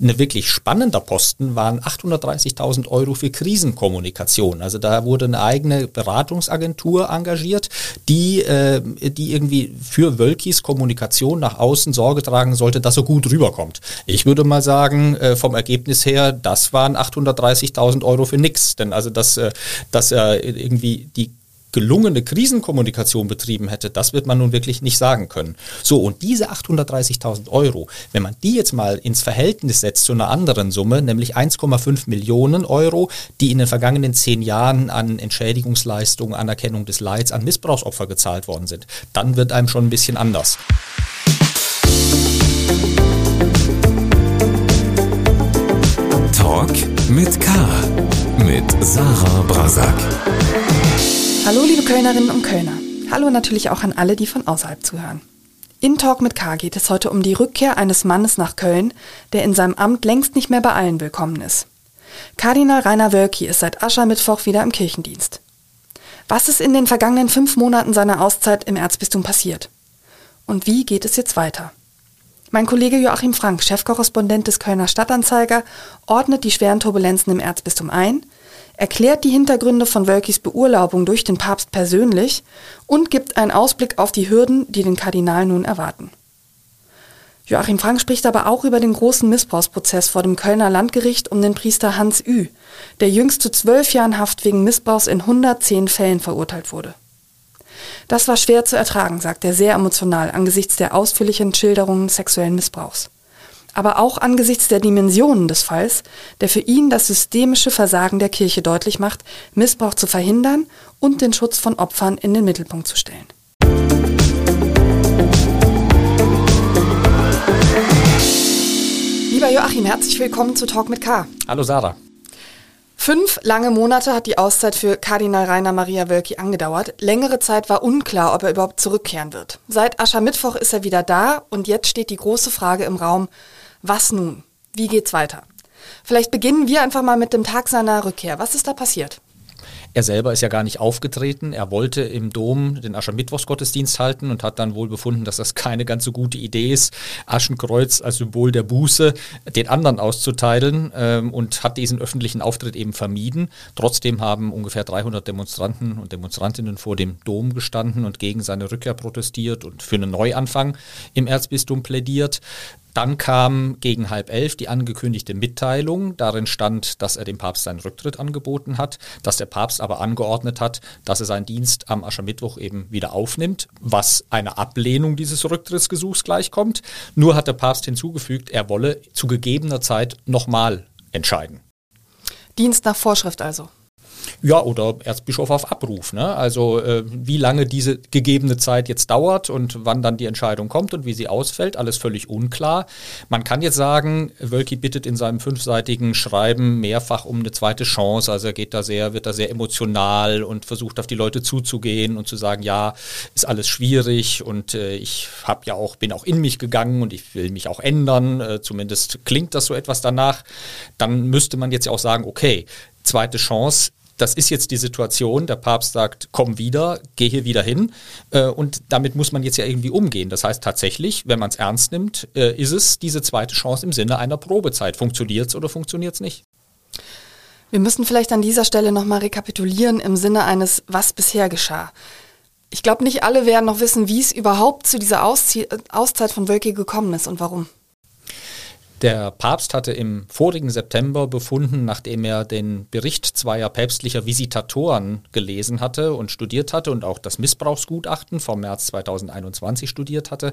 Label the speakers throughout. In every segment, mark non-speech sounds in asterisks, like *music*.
Speaker 1: Ein wirklich spannender Posten waren 830.000 Euro für Krisenkommunikation. Also da wurde eine eigene Beratungsagentur engagiert, die, äh, die irgendwie für Wölkis Kommunikation nach außen Sorge tragen sollte, dass er gut rüberkommt. Ich würde mal sagen, äh, vom Ergebnis her, das waren 830.000 Euro für nix. Denn also, dass, äh, dass er irgendwie die gelungene Krisenkommunikation betrieben hätte, das wird man nun wirklich nicht sagen können. So, und diese 830.000 Euro, wenn man die jetzt mal ins Verhältnis setzt zu einer anderen Summe, nämlich 1,5 Millionen Euro, die in den vergangenen zehn Jahren an Entschädigungsleistungen, Anerkennung des Leids an Missbrauchsopfer gezahlt worden sind, dann wird einem schon ein bisschen anders.
Speaker 2: Talk mit K. Mit Sarah Brasak.
Speaker 3: Hallo liebe Kölnerinnen und Kölner. Hallo natürlich auch an alle, die von außerhalb zuhören. In Talk mit K geht es heute um die Rückkehr eines Mannes nach Köln, der in seinem Amt längst nicht mehr bei allen willkommen ist. Kardinal Rainer Wölki ist seit Aschermittwoch wieder im Kirchendienst. Was ist in den vergangenen fünf Monaten seiner Auszeit im Erzbistum passiert? Und wie geht es jetzt weiter? Mein Kollege Joachim Frank, Chefkorrespondent des Kölner Stadtanzeiger, ordnet die schweren Turbulenzen im Erzbistum ein – erklärt die Hintergründe von Wölkis Beurlaubung durch den Papst persönlich und gibt einen Ausblick auf die Hürden, die den Kardinal nun erwarten. Joachim Frank spricht aber auch über den großen Missbrauchsprozess vor dem Kölner Landgericht um den Priester Hans Ü, der jüngst zu zwölf Jahren Haft wegen Missbrauchs in 110 Fällen verurteilt wurde. Das war schwer zu ertragen, sagt er sehr emotional angesichts der ausführlichen Schilderungen sexuellen Missbrauchs aber auch angesichts der Dimensionen des Falls, der für ihn das systemische Versagen der Kirche deutlich macht, Missbrauch zu verhindern und den Schutz von Opfern in den Mittelpunkt zu stellen. Lieber Joachim, herzlich willkommen zu Talk mit K.
Speaker 1: Hallo Sarah.
Speaker 3: Fünf lange Monate hat die Auszeit für Kardinal Rainer Maria Wölki angedauert. Längere Zeit war unklar, ob er überhaupt zurückkehren wird. Seit Aschermittwoch ist er wieder da und jetzt steht die große Frage im Raum, was nun? Wie geht's weiter? Vielleicht beginnen wir einfach mal mit dem Tag seiner Rückkehr. Was ist da passiert?
Speaker 1: Er selber ist ja gar nicht aufgetreten. Er wollte im Dom den Aschermittwochsgottesdienst halten und hat dann wohl befunden, dass das keine ganz so gute Idee ist, Aschenkreuz als Symbol der Buße den anderen auszuteilen ähm, und hat diesen öffentlichen Auftritt eben vermieden. Trotzdem haben ungefähr 300 Demonstranten und Demonstrantinnen vor dem Dom gestanden und gegen seine Rückkehr protestiert und für einen Neuanfang im Erzbistum plädiert. Dann kam gegen halb elf die angekündigte Mitteilung. Darin stand, dass er dem Papst seinen Rücktritt angeboten hat, dass der Papst aber angeordnet hat, dass er seinen Dienst am Aschermittwoch eben wieder aufnimmt, was einer Ablehnung dieses Rücktrittsgesuchs gleichkommt. Nur hat der Papst hinzugefügt, er wolle zu gegebener Zeit nochmal entscheiden.
Speaker 3: Dienst nach Vorschrift also.
Speaker 1: Ja, oder Erzbischof auf Abruf. Ne? Also äh, wie lange diese gegebene Zeit jetzt dauert und wann dann die Entscheidung kommt und wie sie ausfällt, alles völlig unklar. Man kann jetzt sagen, Wölki bittet in seinem fünfseitigen Schreiben mehrfach um eine zweite Chance. Also er geht da sehr, wird da sehr emotional und versucht auf die Leute zuzugehen und zu sagen, ja, ist alles schwierig und äh, ich habe ja auch, bin auch in mich gegangen und ich will mich auch ändern. Äh, zumindest klingt das so etwas danach. Dann müsste man jetzt ja auch sagen, okay, zweite Chance das ist jetzt die Situation, der Papst sagt, komm wieder, geh hier wieder hin. Äh, und damit muss man jetzt ja irgendwie umgehen. Das heißt tatsächlich, wenn man es ernst nimmt, äh, ist es diese zweite Chance im Sinne einer Probezeit. Funktioniert es oder funktioniert es nicht?
Speaker 3: Wir müssen vielleicht an dieser Stelle nochmal rekapitulieren im Sinne eines, was bisher geschah. Ich glaube, nicht alle werden noch wissen, wie es überhaupt zu dieser Auszie Auszeit von Wölke gekommen ist und warum.
Speaker 1: Der Papst hatte im vorigen September befunden, nachdem er den Bericht zweier päpstlicher Visitatoren gelesen hatte und studiert hatte und auch das Missbrauchsgutachten vom März 2021 studiert hatte,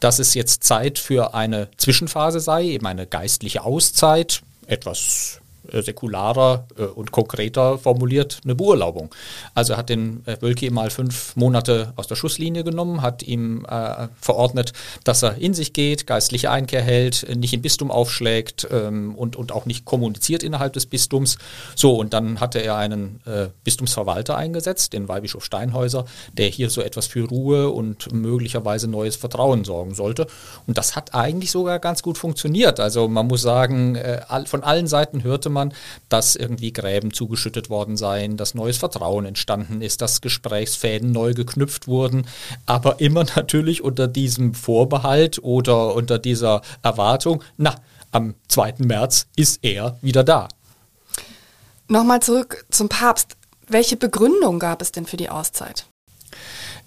Speaker 1: dass es jetzt Zeit für eine Zwischenphase sei, eben eine geistliche Auszeit, etwas säkularer äh, und konkreter formuliert eine Beurlaubung. Also hat den äh, Wölki mal fünf Monate aus der Schusslinie genommen, hat ihm äh, verordnet, dass er in sich geht, geistliche Einkehr hält, nicht im Bistum aufschlägt ähm, und, und auch nicht kommuniziert innerhalb des Bistums. So, und dann hatte er einen äh, Bistumsverwalter eingesetzt, den Weihbischof Steinhäuser, der hier so etwas für Ruhe und möglicherweise neues Vertrauen sorgen sollte. Und das hat eigentlich sogar ganz gut funktioniert. Also man muss sagen, äh, von allen Seiten hörte man, dass irgendwie Gräben zugeschüttet worden seien, dass neues Vertrauen entstanden ist, dass Gesprächsfäden neu geknüpft wurden, aber immer *laughs* natürlich unter diesem Vorbehalt oder unter dieser Erwartung, na, am 2. März ist er wieder da.
Speaker 3: Nochmal zurück zum Papst. Welche Begründung gab es denn für die Auszeit?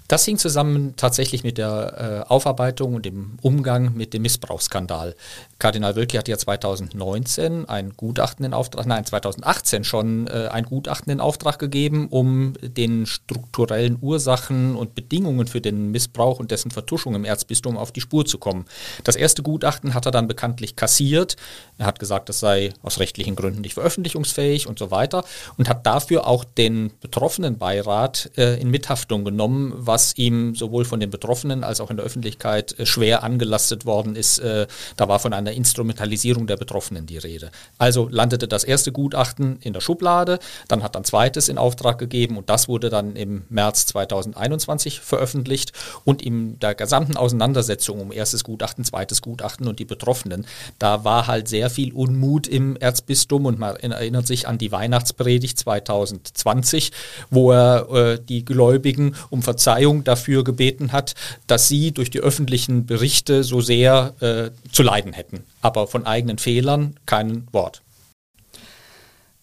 Speaker 1: Das hing zusammen tatsächlich mit der äh, Aufarbeitung und dem Umgang mit dem Missbrauchsskandal. Kardinal Wölki hat ja 2019 ein Gutachten Auftrag, nein, 2018 schon äh, ein Gutachten in Auftrag gegeben, um den strukturellen Ursachen und Bedingungen für den Missbrauch und dessen Vertuschung im Erzbistum auf die Spur zu kommen. Das erste Gutachten hat er dann bekanntlich kassiert. Er hat gesagt, das sei aus rechtlichen Gründen nicht veröffentlichungsfähig und so weiter und hat dafür auch den Betroffenenbeirat äh, in Mithaftung genommen, was ihm sowohl von den Betroffenen als auch in der Öffentlichkeit äh, schwer angelastet worden ist. Äh, da war von einer Instrumentalisierung der Betroffenen die Rede. Also landete das erste Gutachten in der Schublade, dann hat ein zweites in Auftrag gegeben und das wurde dann im März 2021 veröffentlicht und in der gesamten Auseinandersetzung um erstes Gutachten, zweites Gutachten und die Betroffenen, da war halt sehr viel Unmut im Erzbistum und man erinnert sich an die Weihnachtspredigt 2020, wo er äh, die Gläubigen um Verzeihung Verzeihung dafür gebeten hat, dass sie durch die öffentlichen Berichte so sehr äh, zu leiden hätten. Aber von eigenen Fehlern kein Wort.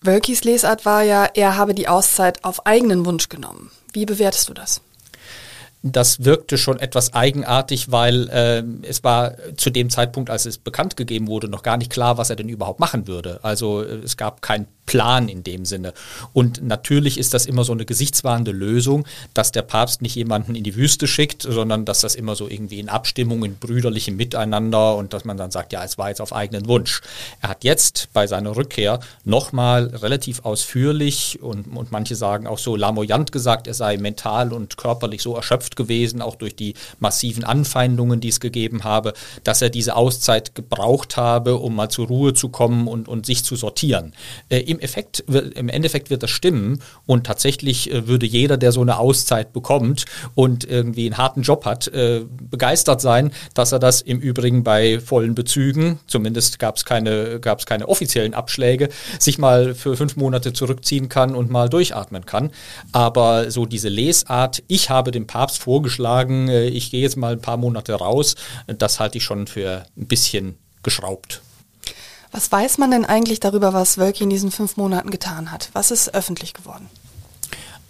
Speaker 3: Wölkis Lesart war ja, er habe die Auszeit auf eigenen Wunsch genommen. Wie bewertest du das?
Speaker 1: Das wirkte schon etwas eigenartig, weil äh, es war zu dem Zeitpunkt, als es bekannt gegeben wurde, noch gar nicht klar, was er denn überhaupt machen würde. Also äh, es gab kein Plan in dem Sinne. Und natürlich ist das immer so eine gesichtswahrende Lösung, dass der Papst nicht jemanden in die Wüste schickt, sondern dass das immer so irgendwie in Abstimmung, in brüderlichem Miteinander und dass man dann sagt, ja, es war jetzt auf eigenen Wunsch. Er hat jetzt bei seiner Rückkehr nochmal relativ ausführlich und, und manche sagen auch so lamoyant gesagt, er sei mental und körperlich so erschöpft gewesen, auch durch die massiven Anfeindungen, die es gegeben habe, dass er diese Auszeit gebraucht habe, um mal zur Ruhe zu kommen und, und sich zu sortieren. Äh, im, Effekt, im Endeffekt wird das stimmen und tatsächlich äh, würde jeder, der so eine Auszeit bekommt und irgendwie einen harten Job hat, äh, begeistert sein, dass er das im Übrigen bei vollen Bezügen, zumindest gab es keine, gab's keine offiziellen Abschläge, sich mal für fünf Monate zurückziehen kann und mal durchatmen kann. Aber so diese Lesart, ich habe dem Papst vorgeschlagen, äh, ich gehe jetzt mal ein paar Monate raus, das halte ich schon für ein bisschen geschraubt.
Speaker 3: Was weiß man denn eigentlich darüber, was Wölki in diesen fünf Monaten getan hat? Was ist öffentlich geworden?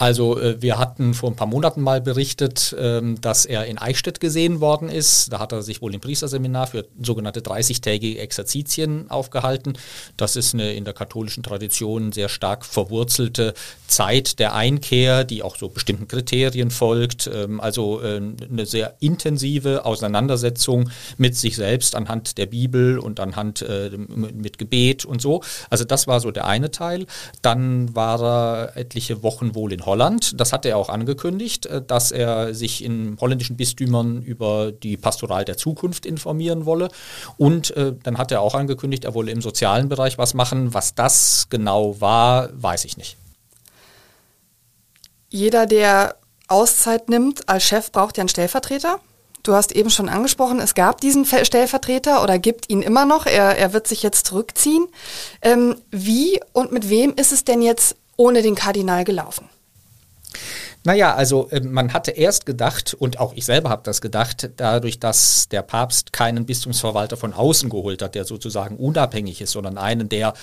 Speaker 1: Also äh, wir hatten vor ein paar Monaten mal berichtet, ähm, dass er in Eichstätt gesehen worden ist. Da hat er sich wohl im Priesterseminar für sogenannte 30-tägige Exerzitien aufgehalten. Das ist eine in der katholischen Tradition sehr stark verwurzelte Zeit der Einkehr, die auch so bestimmten Kriterien folgt. Ähm, also äh, eine sehr intensive Auseinandersetzung mit sich selbst anhand der Bibel und anhand äh, mit Gebet und so. Also das war so der eine Teil. Dann war er etliche Wochen wohl in Holland Holland. Das hat er auch angekündigt, äh, dass er sich in holländischen Bistümern über die Pastoral der Zukunft informieren wolle. Und äh, dann hat er auch angekündigt, er wolle im sozialen Bereich was machen. Was das genau war, weiß ich nicht.
Speaker 3: Jeder, der Auszeit nimmt als Chef, braucht ja einen Stellvertreter. Du hast eben schon angesprochen, es gab diesen Stellvertreter oder gibt ihn immer noch. Er, er wird sich jetzt zurückziehen. Ähm, wie und mit wem ist es denn jetzt ohne den Kardinal gelaufen?
Speaker 1: Naja, also äh, man hatte erst gedacht, und auch ich selber habe das gedacht, dadurch, dass der Papst keinen Bistumsverwalter von außen geholt hat, der sozusagen unabhängig ist, sondern einen, der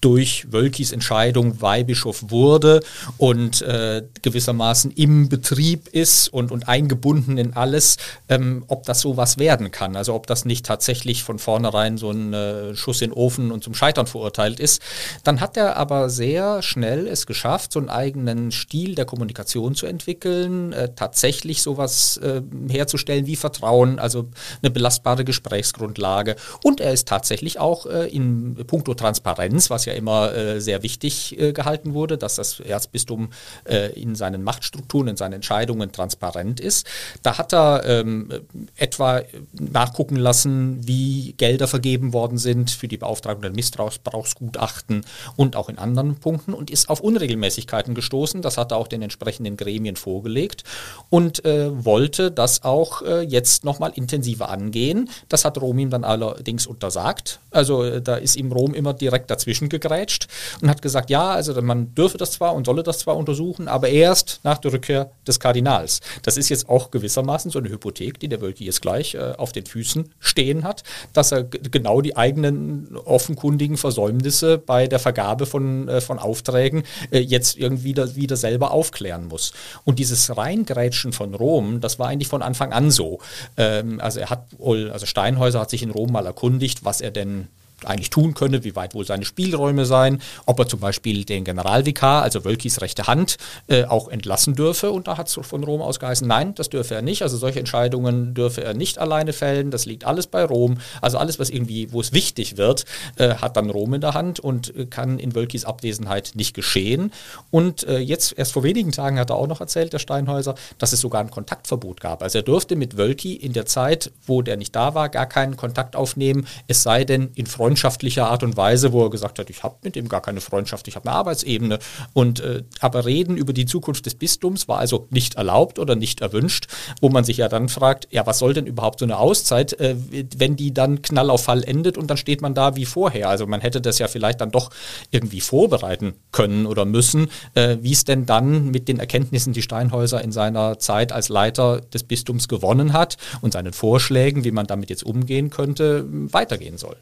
Speaker 1: durch Wölkis Entscheidung Weihbischof wurde und äh, gewissermaßen im Betrieb ist und, und eingebunden in alles, ähm, ob das sowas werden kann. Also ob das nicht tatsächlich von vornherein so ein äh, Schuss in den Ofen und zum Scheitern verurteilt ist. Dann hat er aber sehr schnell es geschafft, so einen eigenen Stil der Kommunikation zu entwickeln, äh, tatsächlich sowas äh, herzustellen wie Vertrauen, also eine belastbare Gesprächsgrundlage. Und er ist tatsächlich auch äh, in puncto Transparenz, was ja immer äh, sehr wichtig äh, gehalten wurde, dass das Erzbistum äh, in seinen Machtstrukturen, in seinen Entscheidungen transparent ist. Da hat er ähm, etwa nachgucken lassen, wie Gelder vergeben worden sind für die Beauftragung der Missbrauchsgutachten und auch in anderen Punkten und ist auf Unregelmäßigkeiten gestoßen. Das hat er auch den entsprechenden Gremien vorgelegt und äh, wollte das auch äh, jetzt nochmal intensiver angehen. Das hat Rom ihm dann allerdings untersagt. Also äh, da ist ihm Rom immer direkt dazwischen gegrätscht und hat gesagt, ja, also man dürfe das zwar und solle das zwar untersuchen, aber erst nach der Rückkehr des Kardinals. Das ist jetzt auch gewissermaßen so eine Hypothek, die der Wölki jetzt gleich äh, auf den Füßen stehen hat, dass er genau die eigenen offenkundigen Versäumnisse bei der Vergabe von, äh, von Aufträgen äh, jetzt irgendwie da, wieder selber aufklären muss. Und dieses Reingrätschen von Rom, das war eigentlich von Anfang an so. Ähm, also er hat also Steinhäuser hat sich in Rom mal erkundigt, was er denn eigentlich tun könne, wie weit wohl seine Spielräume seien, ob er zum Beispiel den Generalvikar, also Wölkis rechte Hand, äh, auch entlassen dürfe. Und da hat es von Rom aus geheißen, nein, das dürfe er nicht. Also solche Entscheidungen dürfe er nicht alleine fällen. Das liegt alles bei Rom. Also alles, was irgendwie, wo es wichtig wird, äh, hat dann Rom in der Hand und äh, kann in Wölkis Abwesenheit nicht geschehen. Und äh, jetzt, erst vor wenigen Tagen hat er auch noch erzählt, der Steinhäuser, dass es sogar ein Kontaktverbot gab. Also er durfte mit Wölki in der Zeit, wo der nicht da war, gar keinen Kontakt aufnehmen, es sei denn in Freude freundschaftlicher Art und Weise, wo er gesagt hat, ich habe mit ihm gar keine Freundschaft, ich habe eine Arbeitsebene. Und äh, aber reden über die Zukunft des Bistums war also nicht erlaubt oder nicht erwünscht, wo man sich ja dann fragt, ja, was soll denn überhaupt so eine Auszeit, äh, wenn die dann Knall auf Fall endet und dann steht man da wie vorher. Also man hätte das ja vielleicht dann doch irgendwie vorbereiten können oder müssen, äh, wie es denn dann mit den Erkenntnissen, die Steinhäuser in seiner Zeit als Leiter des Bistums gewonnen hat und seinen Vorschlägen, wie man damit jetzt umgehen könnte, weitergehen soll.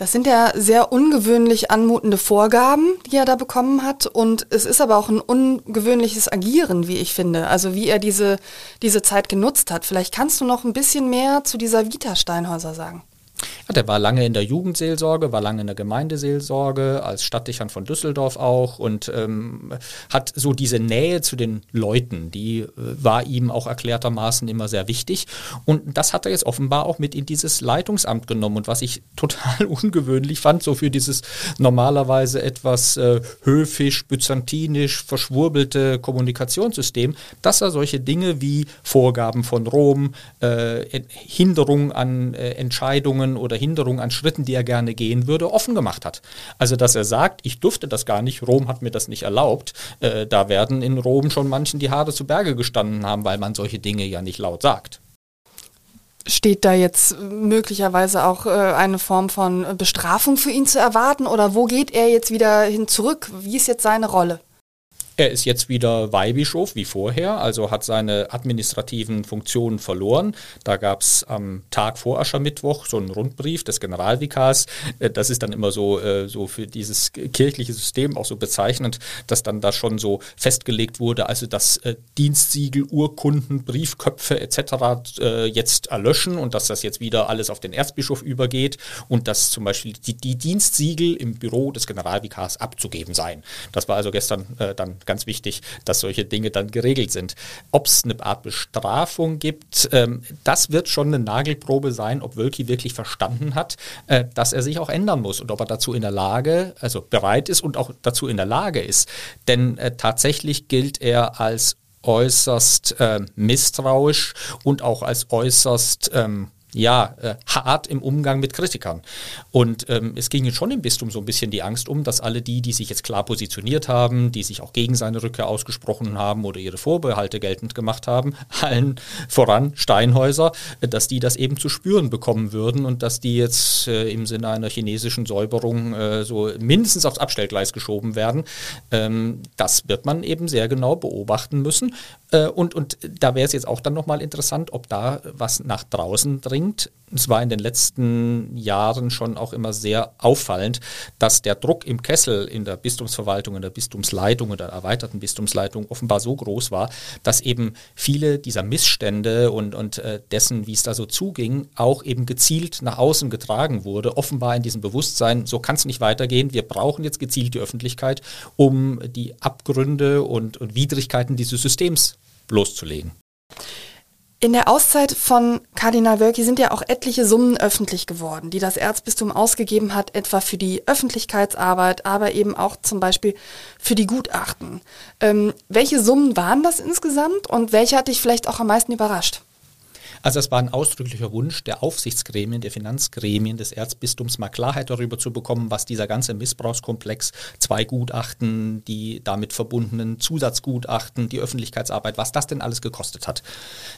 Speaker 3: Das sind ja sehr ungewöhnlich anmutende Vorgaben, die er da bekommen hat. Und es ist aber auch ein ungewöhnliches Agieren, wie ich finde. Also wie er diese, diese Zeit genutzt hat. Vielleicht kannst du noch ein bisschen mehr zu dieser Vita Steinhäuser sagen.
Speaker 1: Ja, der war lange in der Jugendseelsorge, war lange in der Gemeindeseelsorge, als Stadtdichern von Düsseldorf auch und ähm, hat so diese Nähe zu den Leuten, die äh, war ihm auch erklärtermaßen immer sehr wichtig. Und das hat er jetzt offenbar auch mit in dieses Leitungsamt genommen. Und was ich *laughs* total ungewöhnlich fand, so für dieses normalerweise etwas äh, höfisch, byzantinisch verschwurbelte Kommunikationssystem, dass er solche Dinge wie Vorgaben von Rom, äh, Hinderung an äh, Entscheidungen, Hemmungen oder Hinderungen an Schritten, die er gerne gehen würde, offen gemacht hat. Also dass er sagt, ich durfte das gar nicht, Rom hat mir das nicht erlaubt. Äh, da werden in Rom schon manchen die Haare zu Berge gestanden haben, weil man solche Dinge ja nicht laut sagt.
Speaker 3: Steht da jetzt möglicherweise auch äh, eine Form von Bestrafung für ihn zu erwarten oder wo geht er jetzt wieder hin zurück? Wie ist jetzt seine Rolle?
Speaker 1: Er ist jetzt wieder Weihbischof wie vorher, also hat seine administrativen Funktionen verloren. Da gab es am Tag vor Aschermittwoch so einen Rundbrief des Generalvikars. Äh, das ist dann immer so, äh, so für dieses kirchliche System auch so bezeichnend, dass dann da schon so festgelegt wurde, also dass äh, Dienstsiegel, Urkunden, Briefköpfe etc. jetzt erlöschen und dass das jetzt wieder alles auf den Erzbischof übergeht und dass zum Beispiel die, die Dienstsiegel im Büro des Generalvikars abzugeben seien. Das war also gestern dann ganz wichtig, dass solche Dinge dann geregelt sind. Ob es eine Art Bestrafung gibt, ähm, das wird schon eine Nagelprobe sein, ob Wölki wirklich verstanden hat, äh, dass er sich auch ändern muss und ob er dazu in der Lage, also bereit ist und auch dazu in der Lage ist. Denn äh, tatsächlich gilt er als äußerst äh, misstrauisch und auch als äußerst ähm, ja, äh, hart im Umgang mit Kritikern. Und ähm, es ging schon im Bistum so ein bisschen die Angst um, dass alle die, die sich jetzt klar positioniert haben, die sich auch gegen seine Rückkehr ausgesprochen haben oder ihre Vorbehalte geltend gemacht haben, *laughs* allen voran Steinhäuser, äh, dass die das eben zu spüren bekommen würden und dass die jetzt äh, im Sinne einer chinesischen Säuberung äh, so mindestens aufs Abstellgleis geschoben werden. Ähm, das wird man eben sehr genau beobachten müssen. Äh, und, und da wäre es jetzt auch dann nochmal interessant, ob da was nach draußen dringt. Es war in den letzten Jahren schon auch immer sehr auffallend, dass der Druck im Kessel in der Bistumsverwaltung, in der Bistumsleitung oder erweiterten Bistumsleitung offenbar so groß war, dass eben viele dieser Missstände und, und äh, dessen, wie es da so zuging, auch eben gezielt nach außen getragen wurde. Offenbar in diesem Bewusstsein, so kann es nicht weitergehen. Wir brauchen jetzt gezielt die Öffentlichkeit, um die Abgründe und, und Widrigkeiten dieses Systems loszulegen.
Speaker 3: In der Auszeit von Kardinal Wölki sind ja auch etliche Summen öffentlich geworden, die das Erzbistum ausgegeben hat, etwa für die Öffentlichkeitsarbeit, aber eben auch zum Beispiel für die Gutachten. Ähm, welche Summen waren das insgesamt und welche hat dich vielleicht auch am meisten überrascht?
Speaker 1: Also es war ein ausdrücklicher Wunsch der Aufsichtsgremien, der Finanzgremien des Erzbistums, mal Klarheit darüber zu bekommen, was dieser ganze Missbrauchskomplex, zwei Gutachten, die damit verbundenen Zusatzgutachten, die Öffentlichkeitsarbeit, was das denn alles gekostet hat.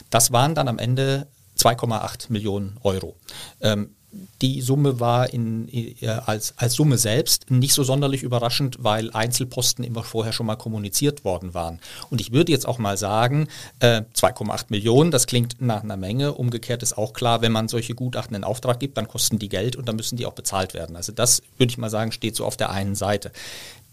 Speaker 1: Das waren dann am Ende 2,8 Millionen Euro. Ähm, die Summe war in, äh, als, als Summe selbst nicht so sonderlich überraschend, weil Einzelposten immer vorher schon mal kommuniziert worden waren. Und ich würde jetzt auch mal sagen, äh, 2,8 Millionen, das klingt nach einer Menge. Umgekehrt ist auch klar, wenn man solche Gutachten in Auftrag gibt, dann kosten die Geld und dann müssen die auch bezahlt werden. Also das würde ich mal sagen, steht so auf der einen Seite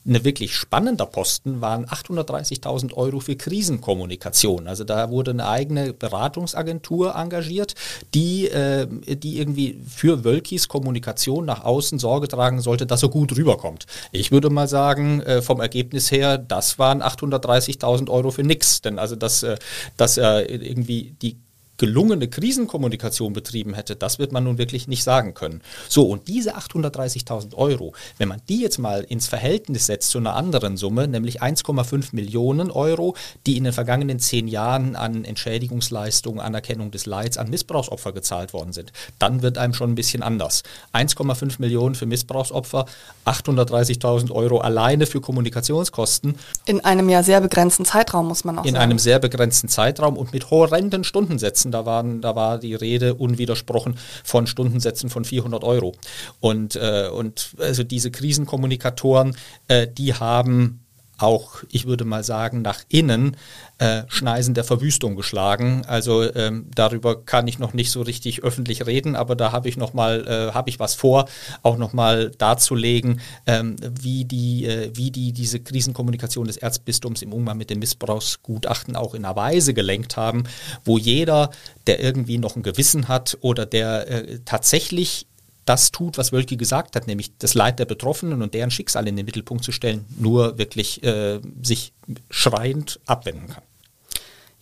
Speaker 1: eine wirklich spannender Posten waren 830.000 Euro für Krisenkommunikation. Also da wurde eine eigene Beratungsagentur engagiert, die, äh, die irgendwie für Wölkis Kommunikation nach außen Sorge tragen sollte, dass er gut rüberkommt. Ich würde mal sagen, äh, vom Ergebnis her, das waren 830.000 Euro für nichts. Denn also, dass, äh, dass irgendwie die gelungene Krisenkommunikation betrieben hätte, das wird man nun wirklich nicht sagen können. So, und diese 830.000 Euro, wenn man die jetzt mal ins Verhältnis setzt zu einer anderen Summe, nämlich 1,5 Millionen Euro, die in den vergangenen zehn Jahren an Entschädigungsleistungen, Anerkennung des Leids an Missbrauchsopfer gezahlt worden sind, dann wird einem schon ein bisschen anders. 1,5 Millionen für Missbrauchsopfer, 830.000 Euro alleine für Kommunikationskosten.
Speaker 3: In einem ja sehr begrenzten Zeitraum, muss man auch
Speaker 1: in
Speaker 3: sagen.
Speaker 1: In einem sehr begrenzten Zeitraum und mit horrenden Stundensätzen Stundensätzen, da, waren, da war die Rede unwidersprochen von Stundensätzen von 400 Euro. Und, äh, und also diese Krisenkommunikatoren, äh, die haben auch, ich würde mal sagen, nach innen äh, Schneisen der Verwüstung geschlagen. Also ähm, darüber kann ich noch nicht so richtig öffentlich reden, aber da habe ich noch mal, äh, habe ich was vor, auch noch mal darzulegen, ähm, wie die, äh, wie die diese Krisenkommunikation des Erzbistums im Umgang mit dem Missbrauchsgutachten auch in einer Weise gelenkt haben, wo jeder, der irgendwie noch ein Gewissen hat oder der äh, tatsächlich das tut, was Wölki gesagt hat, nämlich das Leid der Betroffenen und deren Schicksal in den Mittelpunkt zu stellen, nur wirklich äh, sich schreiend abwenden kann.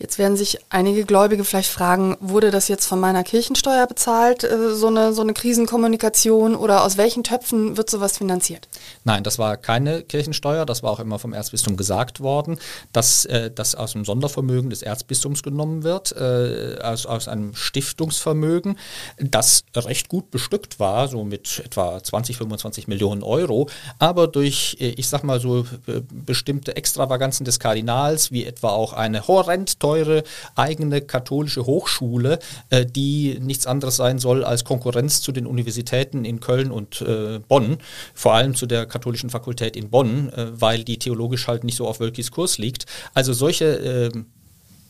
Speaker 3: Jetzt werden sich einige Gläubige vielleicht fragen, wurde das jetzt von meiner Kirchensteuer bezahlt, äh, so eine, so eine Krisenkommunikation oder aus welchen Töpfen wird sowas finanziert?
Speaker 1: Nein, das war keine Kirchensteuer, das war auch immer vom Erzbistum gesagt worden, dass äh, das aus dem Sondervermögen des Erzbistums genommen wird, äh, aus, aus einem Stiftungsvermögen, das recht gut bestückt war, so mit etwa 20, 25 Millionen Euro, aber durch, ich sag mal so, bestimmte Extravaganzen des Kardinals, wie etwa auch eine horrend teure eigene katholische Hochschule, äh, die nichts anderes sein soll als Konkurrenz zu den Universitäten in Köln und äh, Bonn, vor allem zu der katholischen Fakultät in Bonn, äh, weil die theologisch halt nicht so auf Wölkis Kurs liegt. Also solche ähm,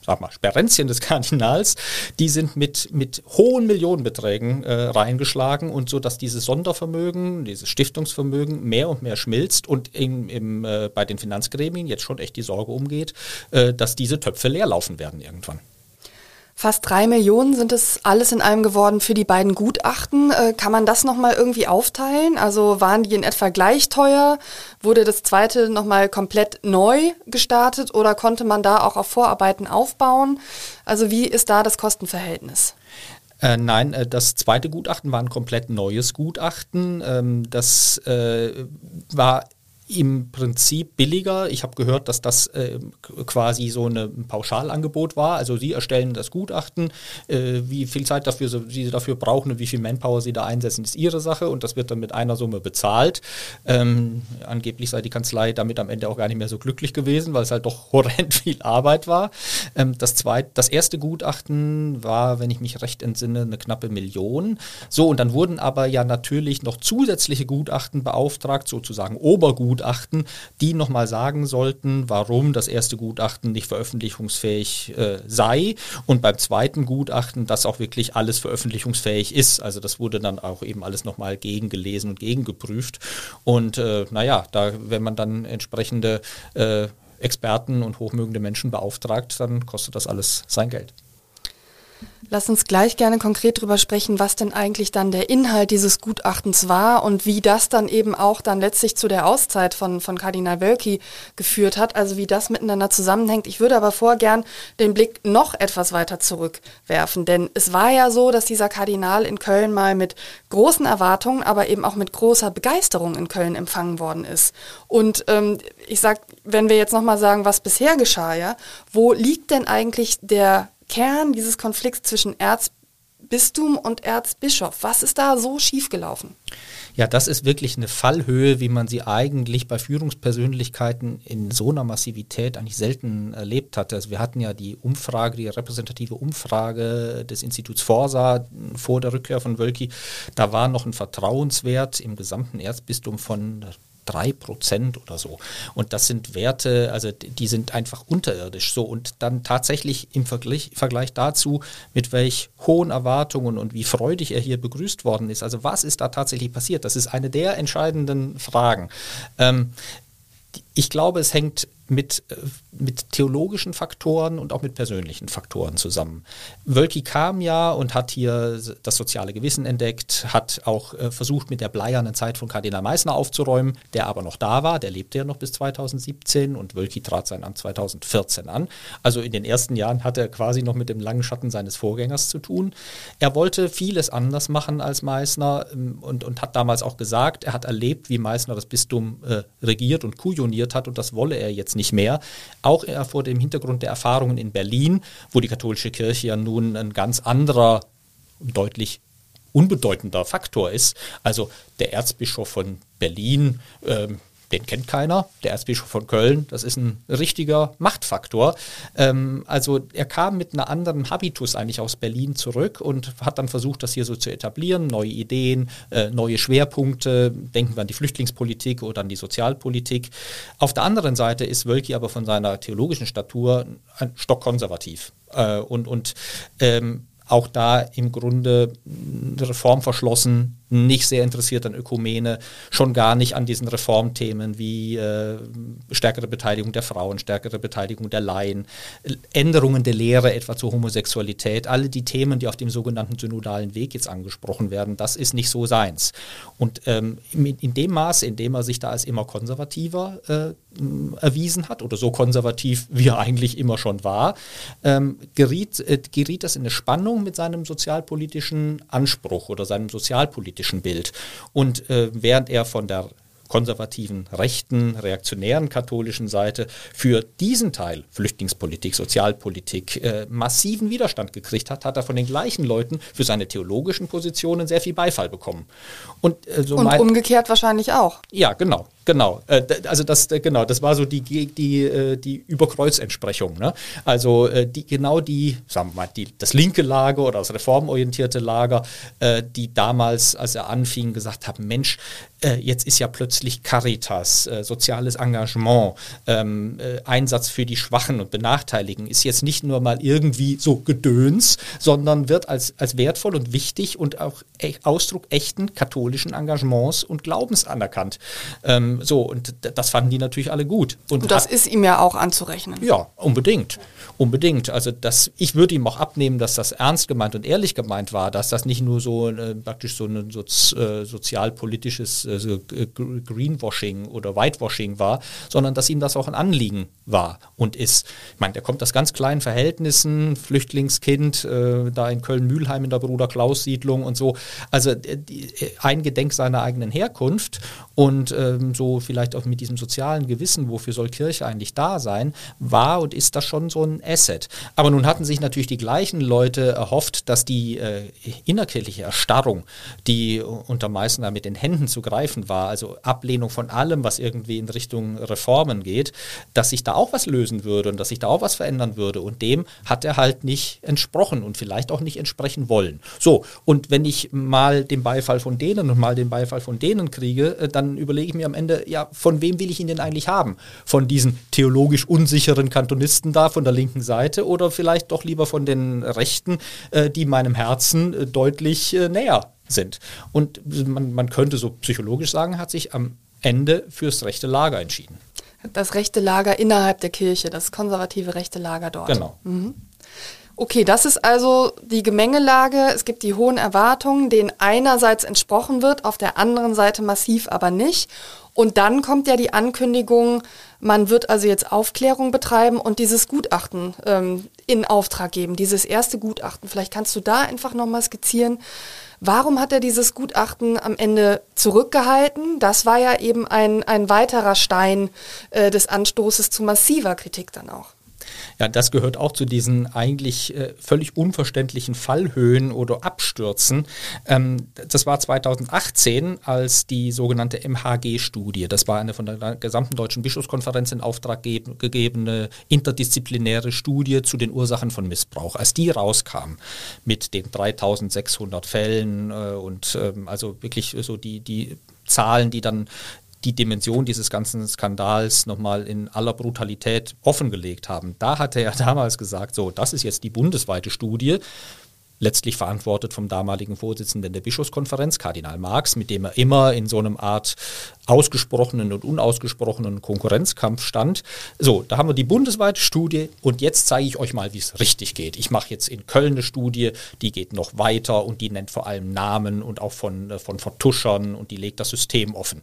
Speaker 1: sag mal, Sperenzien des *laughs* Kardinals, die sind mit, mit hohen Millionenbeträgen äh, reingeschlagen und so, dass dieses Sondervermögen, dieses Stiftungsvermögen mehr und mehr schmilzt und im, im, äh, bei den Finanzgremien jetzt schon echt die Sorge umgeht, äh, dass diese Töpfe leer laufen werden irgendwann.
Speaker 3: Fast drei Millionen sind es alles in allem geworden für die beiden Gutachten. Äh, kann man das nochmal irgendwie aufteilen? Also waren die in etwa gleich teuer? Wurde das zweite nochmal komplett neu gestartet oder konnte man da auch auf Vorarbeiten aufbauen? Also wie ist da das Kostenverhältnis?
Speaker 1: Äh, nein, äh, das zweite Gutachten war ein komplett neues Gutachten. Ähm, das äh, war im Prinzip billiger. Ich habe gehört, dass das äh, quasi so ein Pauschalangebot war. Also Sie erstellen das Gutachten, äh, wie viel Zeit dafür Sie dafür brauchen und wie viel Manpower Sie da einsetzen, ist Ihre Sache und das wird dann mit einer Summe bezahlt. Ähm, angeblich sei die Kanzlei damit am Ende auch gar nicht mehr so glücklich gewesen, weil es halt doch horrend *laughs* viel Arbeit war. Ähm, das, zweite, das erste Gutachten war, wenn ich mich recht entsinne, eine knappe Million. So, und dann wurden aber ja natürlich noch zusätzliche Gutachten beauftragt, sozusagen Obergutachten Gutachten, die nochmal sagen sollten, warum das erste Gutachten nicht veröffentlichungsfähig äh, sei und beim zweiten Gutachten, dass auch wirklich alles veröffentlichungsfähig ist. Also das wurde dann auch eben alles nochmal gegengelesen und gegengeprüft. Und äh, naja, da, wenn man dann entsprechende äh, Experten und hochmögende Menschen beauftragt, dann kostet das alles sein Geld.
Speaker 3: Lass uns gleich gerne konkret darüber sprechen, was denn eigentlich dann der Inhalt dieses Gutachtens war und wie das dann eben auch dann letztlich zu der Auszeit von, von Kardinal Wölki geführt hat, also wie das miteinander zusammenhängt. Ich würde aber vor gern den Blick noch etwas weiter zurückwerfen, denn es war ja so, dass dieser Kardinal in Köln mal mit großen Erwartungen, aber eben auch mit großer Begeisterung in Köln empfangen worden ist. Und ähm, ich sag, wenn wir jetzt nochmal sagen, was bisher geschah, ja, wo liegt denn eigentlich der Kern dieses Konflikts zwischen Erzbistum und Erzbischof. Was ist da so schiefgelaufen?
Speaker 1: Ja, das ist wirklich eine Fallhöhe, wie man sie eigentlich bei Führungspersönlichkeiten in so einer Massivität eigentlich selten erlebt hat. Also wir hatten ja die Umfrage, die repräsentative Umfrage des Instituts Forsa vor der Rückkehr von Wölki. Da war noch ein Vertrauenswert im gesamten Erzbistum von drei Prozent oder so. Und das sind Werte, also die sind einfach unterirdisch so. Und dann tatsächlich im Vergleich, Vergleich dazu, mit welch hohen Erwartungen und wie freudig er hier begrüßt worden ist. Also was ist da tatsächlich passiert? Das ist eine der entscheidenden Fragen. Ähm, ich glaube, es hängt mit, äh, mit theologischen Faktoren und auch mit persönlichen Faktoren zusammen. Wölki kam ja und hat hier das soziale Gewissen entdeckt, hat auch äh, versucht, mit der bleiernen Zeit von Kardinal Meissner aufzuräumen, der aber noch da war, der lebte ja noch bis 2017 und Wölki trat sein Amt 2014 an. Also in den ersten Jahren hat er quasi noch mit dem langen Schatten seines Vorgängers zu tun. Er wollte vieles anders machen als Meissner ähm, und, und hat damals auch gesagt, er hat erlebt, wie Meissner das Bistum äh, regiert und kujoniert hat und das wolle er jetzt nicht mehr. Auch vor dem Hintergrund der Erfahrungen in Berlin, wo die katholische Kirche ja nun ein ganz anderer, deutlich unbedeutender Faktor ist. Also der Erzbischof von Berlin ähm, den kennt keiner, der Erzbischof von Köln, das ist ein richtiger Machtfaktor. Ähm, also er kam mit einer anderen Habitus eigentlich aus Berlin zurück und hat dann versucht, das hier so zu etablieren, neue Ideen, äh, neue Schwerpunkte, denken wir an die Flüchtlingspolitik oder an die Sozialpolitik. Auf der anderen Seite ist Wölki aber von seiner theologischen Statur ein Stock konservativ. Äh, und und ähm, auch da im Grunde reformverschlossen, nicht sehr interessiert an Ökumene, schon gar nicht an diesen Reformthemen wie äh, stärkere Beteiligung der Frauen, stärkere Beteiligung der Laien, Änderungen der Lehre etwa zur Homosexualität, alle die Themen, die auf dem sogenannten synodalen Weg jetzt angesprochen werden, das ist nicht so seins. Und ähm, in, dem Maße, in dem er sich da als immer konservativer äh, erwiesen hat oder so konservativ, wie er eigentlich immer schon war, ähm, geriet, äh, geriet das in eine Spannung mit seinem sozialpolitischen Anspruch oder seinem sozialpolitischen politischen Bild. Und äh, während er von der konservativen, rechten, reaktionären katholischen Seite für diesen Teil Flüchtlingspolitik, Sozialpolitik äh, massiven Widerstand gekriegt hat, hat er von den gleichen Leuten für seine theologischen Positionen sehr viel Beifall bekommen.
Speaker 3: Und, äh, so Und umgekehrt wahrscheinlich auch.
Speaker 1: Ja, genau. Genau, äh, also das, äh, genau, das war so die, die, äh, die Überkreuzentsprechung. Ne? Also die, genau die, sagen wir mal, die, das linke Lager oder das reformorientierte Lager, die damals, als er anfing, gesagt haben, Mensch, jetzt ist ja plötzlich Caritas, soziales Engagement, ähm, Einsatz für die Schwachen und Benachteiligten ist jetzt nicht nur mal irgendwie so Gedöns, sondern wird als, als wertvoll und wichtig und auch e Ausdruck echten katholischen Engagements und Glaubens anerkannt. Ähm, so, und das fanden die natürlich alle gut.
Speaker 3: Und, und das hat, ist ihm ja auch anzurechnen.
Speaker 1: Ja, unbedingt. Unbedingt. Also das, ich würde ihm auch abnehmen, dass das ernst gemeint und ehrlich gemeint war, dass das nicht nur so äh, praktisch so ein Sozi äh, sozialpolitisches äh, so Greenwashing oder Whitewashing war, sondern dass ihm das auch ein Anliegen war und ist. Ich meine, der kommt aus ganz kleinen Verhältnissen, Flüchtlingskind, äh, da in Köln-Mühlheim in der Bruder Klaus-Siedlung und so. Also äh, äh, ein Gedenk seiner eigenen Herkunft und ähm, so vielleicht auch mit diesem sozialen Gewissen, wofür soll Kirche eigentlich da sein, war und ist das schon so ein Asset. Aber nun hatten sich natürlich die gleichen Leute erhofft, dass die äh, innerkirchliche Erstarrung, die unter Meißner mit den Händen zu greifen war, also Ablehnung von allem, was irgendwie in Richtung Reformen geht, dass sich da auch was lösen würde und dass sich da auch was verändern würde. Und dem hat er halt nicht entsprochen und vielleicht auch nicht entsprechen wollen. So, und wenn ich mal den Beifall von denen und mal den Beifall von denen kriege, äh, dann überlege ich mir am Ende, ja, von wem will ich ihn denn eigentlich haben? Von diesen theologisch unsicheren Kantonisten da von der linken Seite oder vielleicht doch lieber von den Rechten, äh, die meinem Herzen äh, deutlich äh, näher sind? Und man, man könnte so psychologisch sagen, hat sich am Ende fürs rechte Lager entschieden.
Speaker 3: Das rechte Lager innerhalb der Kirche, das konservative rechte Lager dort.
Speaker 1: Genau. Mhm.
Speaker 3: Okay, das ist also die Gemengelage. Es gibt die hohen Erwartungen, denen einerseits entsprochen wird, auf der anderen Seite massiv aber nicht. Und dann kommt ja die Ankündigung, man wird also jetzt Aufklärung betreiben und dieses Gutachten ähm, in Auftrag geben, dieses erste Gutachten. Vielleicht kannst du da einfach nochmal skizzieren, warum hat er dieses Gutachten am Ende zurückgehalten? Das war ja eben ein, ein weiterer Stein äh, des Anstoßes zu massiver Kritik dann auch.
Speaker 1: Ja, das gehört auch zu diesen eigentlich äh, völlig unverständlichen Fallhöhen oder Abstürzen. Ähm, das war 2018, als die sogenannte MHG-Studie, das war eine von der gesamten Deutschen Bischofskonferenz in Auftrag ge gegebene interdisziplinäre Studie zu den Ursachen von Missbrauch. Als die rauskam mit den 3600 Fällen äh, und ähm, also wirklich so die, die Zahlen, die dann die Dimension dieses ganzen Skandals nochmal in aller Brutalität offengelegt haben. Da hatte er *laughs* damals gesagt, so, das ist jetzt die bundesweite Studie letztlich verantwortet vom damaligen Vorsitzenden der Bischofskonferenz, Kardinal Marx, mit dem er immer in so einem Art ausgesprochenen und unausgesprochenen Konkurrenzkampf stand. So, da haben wir die bundesweite Studie und jetzt zeige ich euch mal, wie es richtig geht. Ich mache jetzt in Köln eine Studie, die geht noch weiter und die nennt vor allem Namen und auch von, äh, von Vertuschern und die legt das System offen.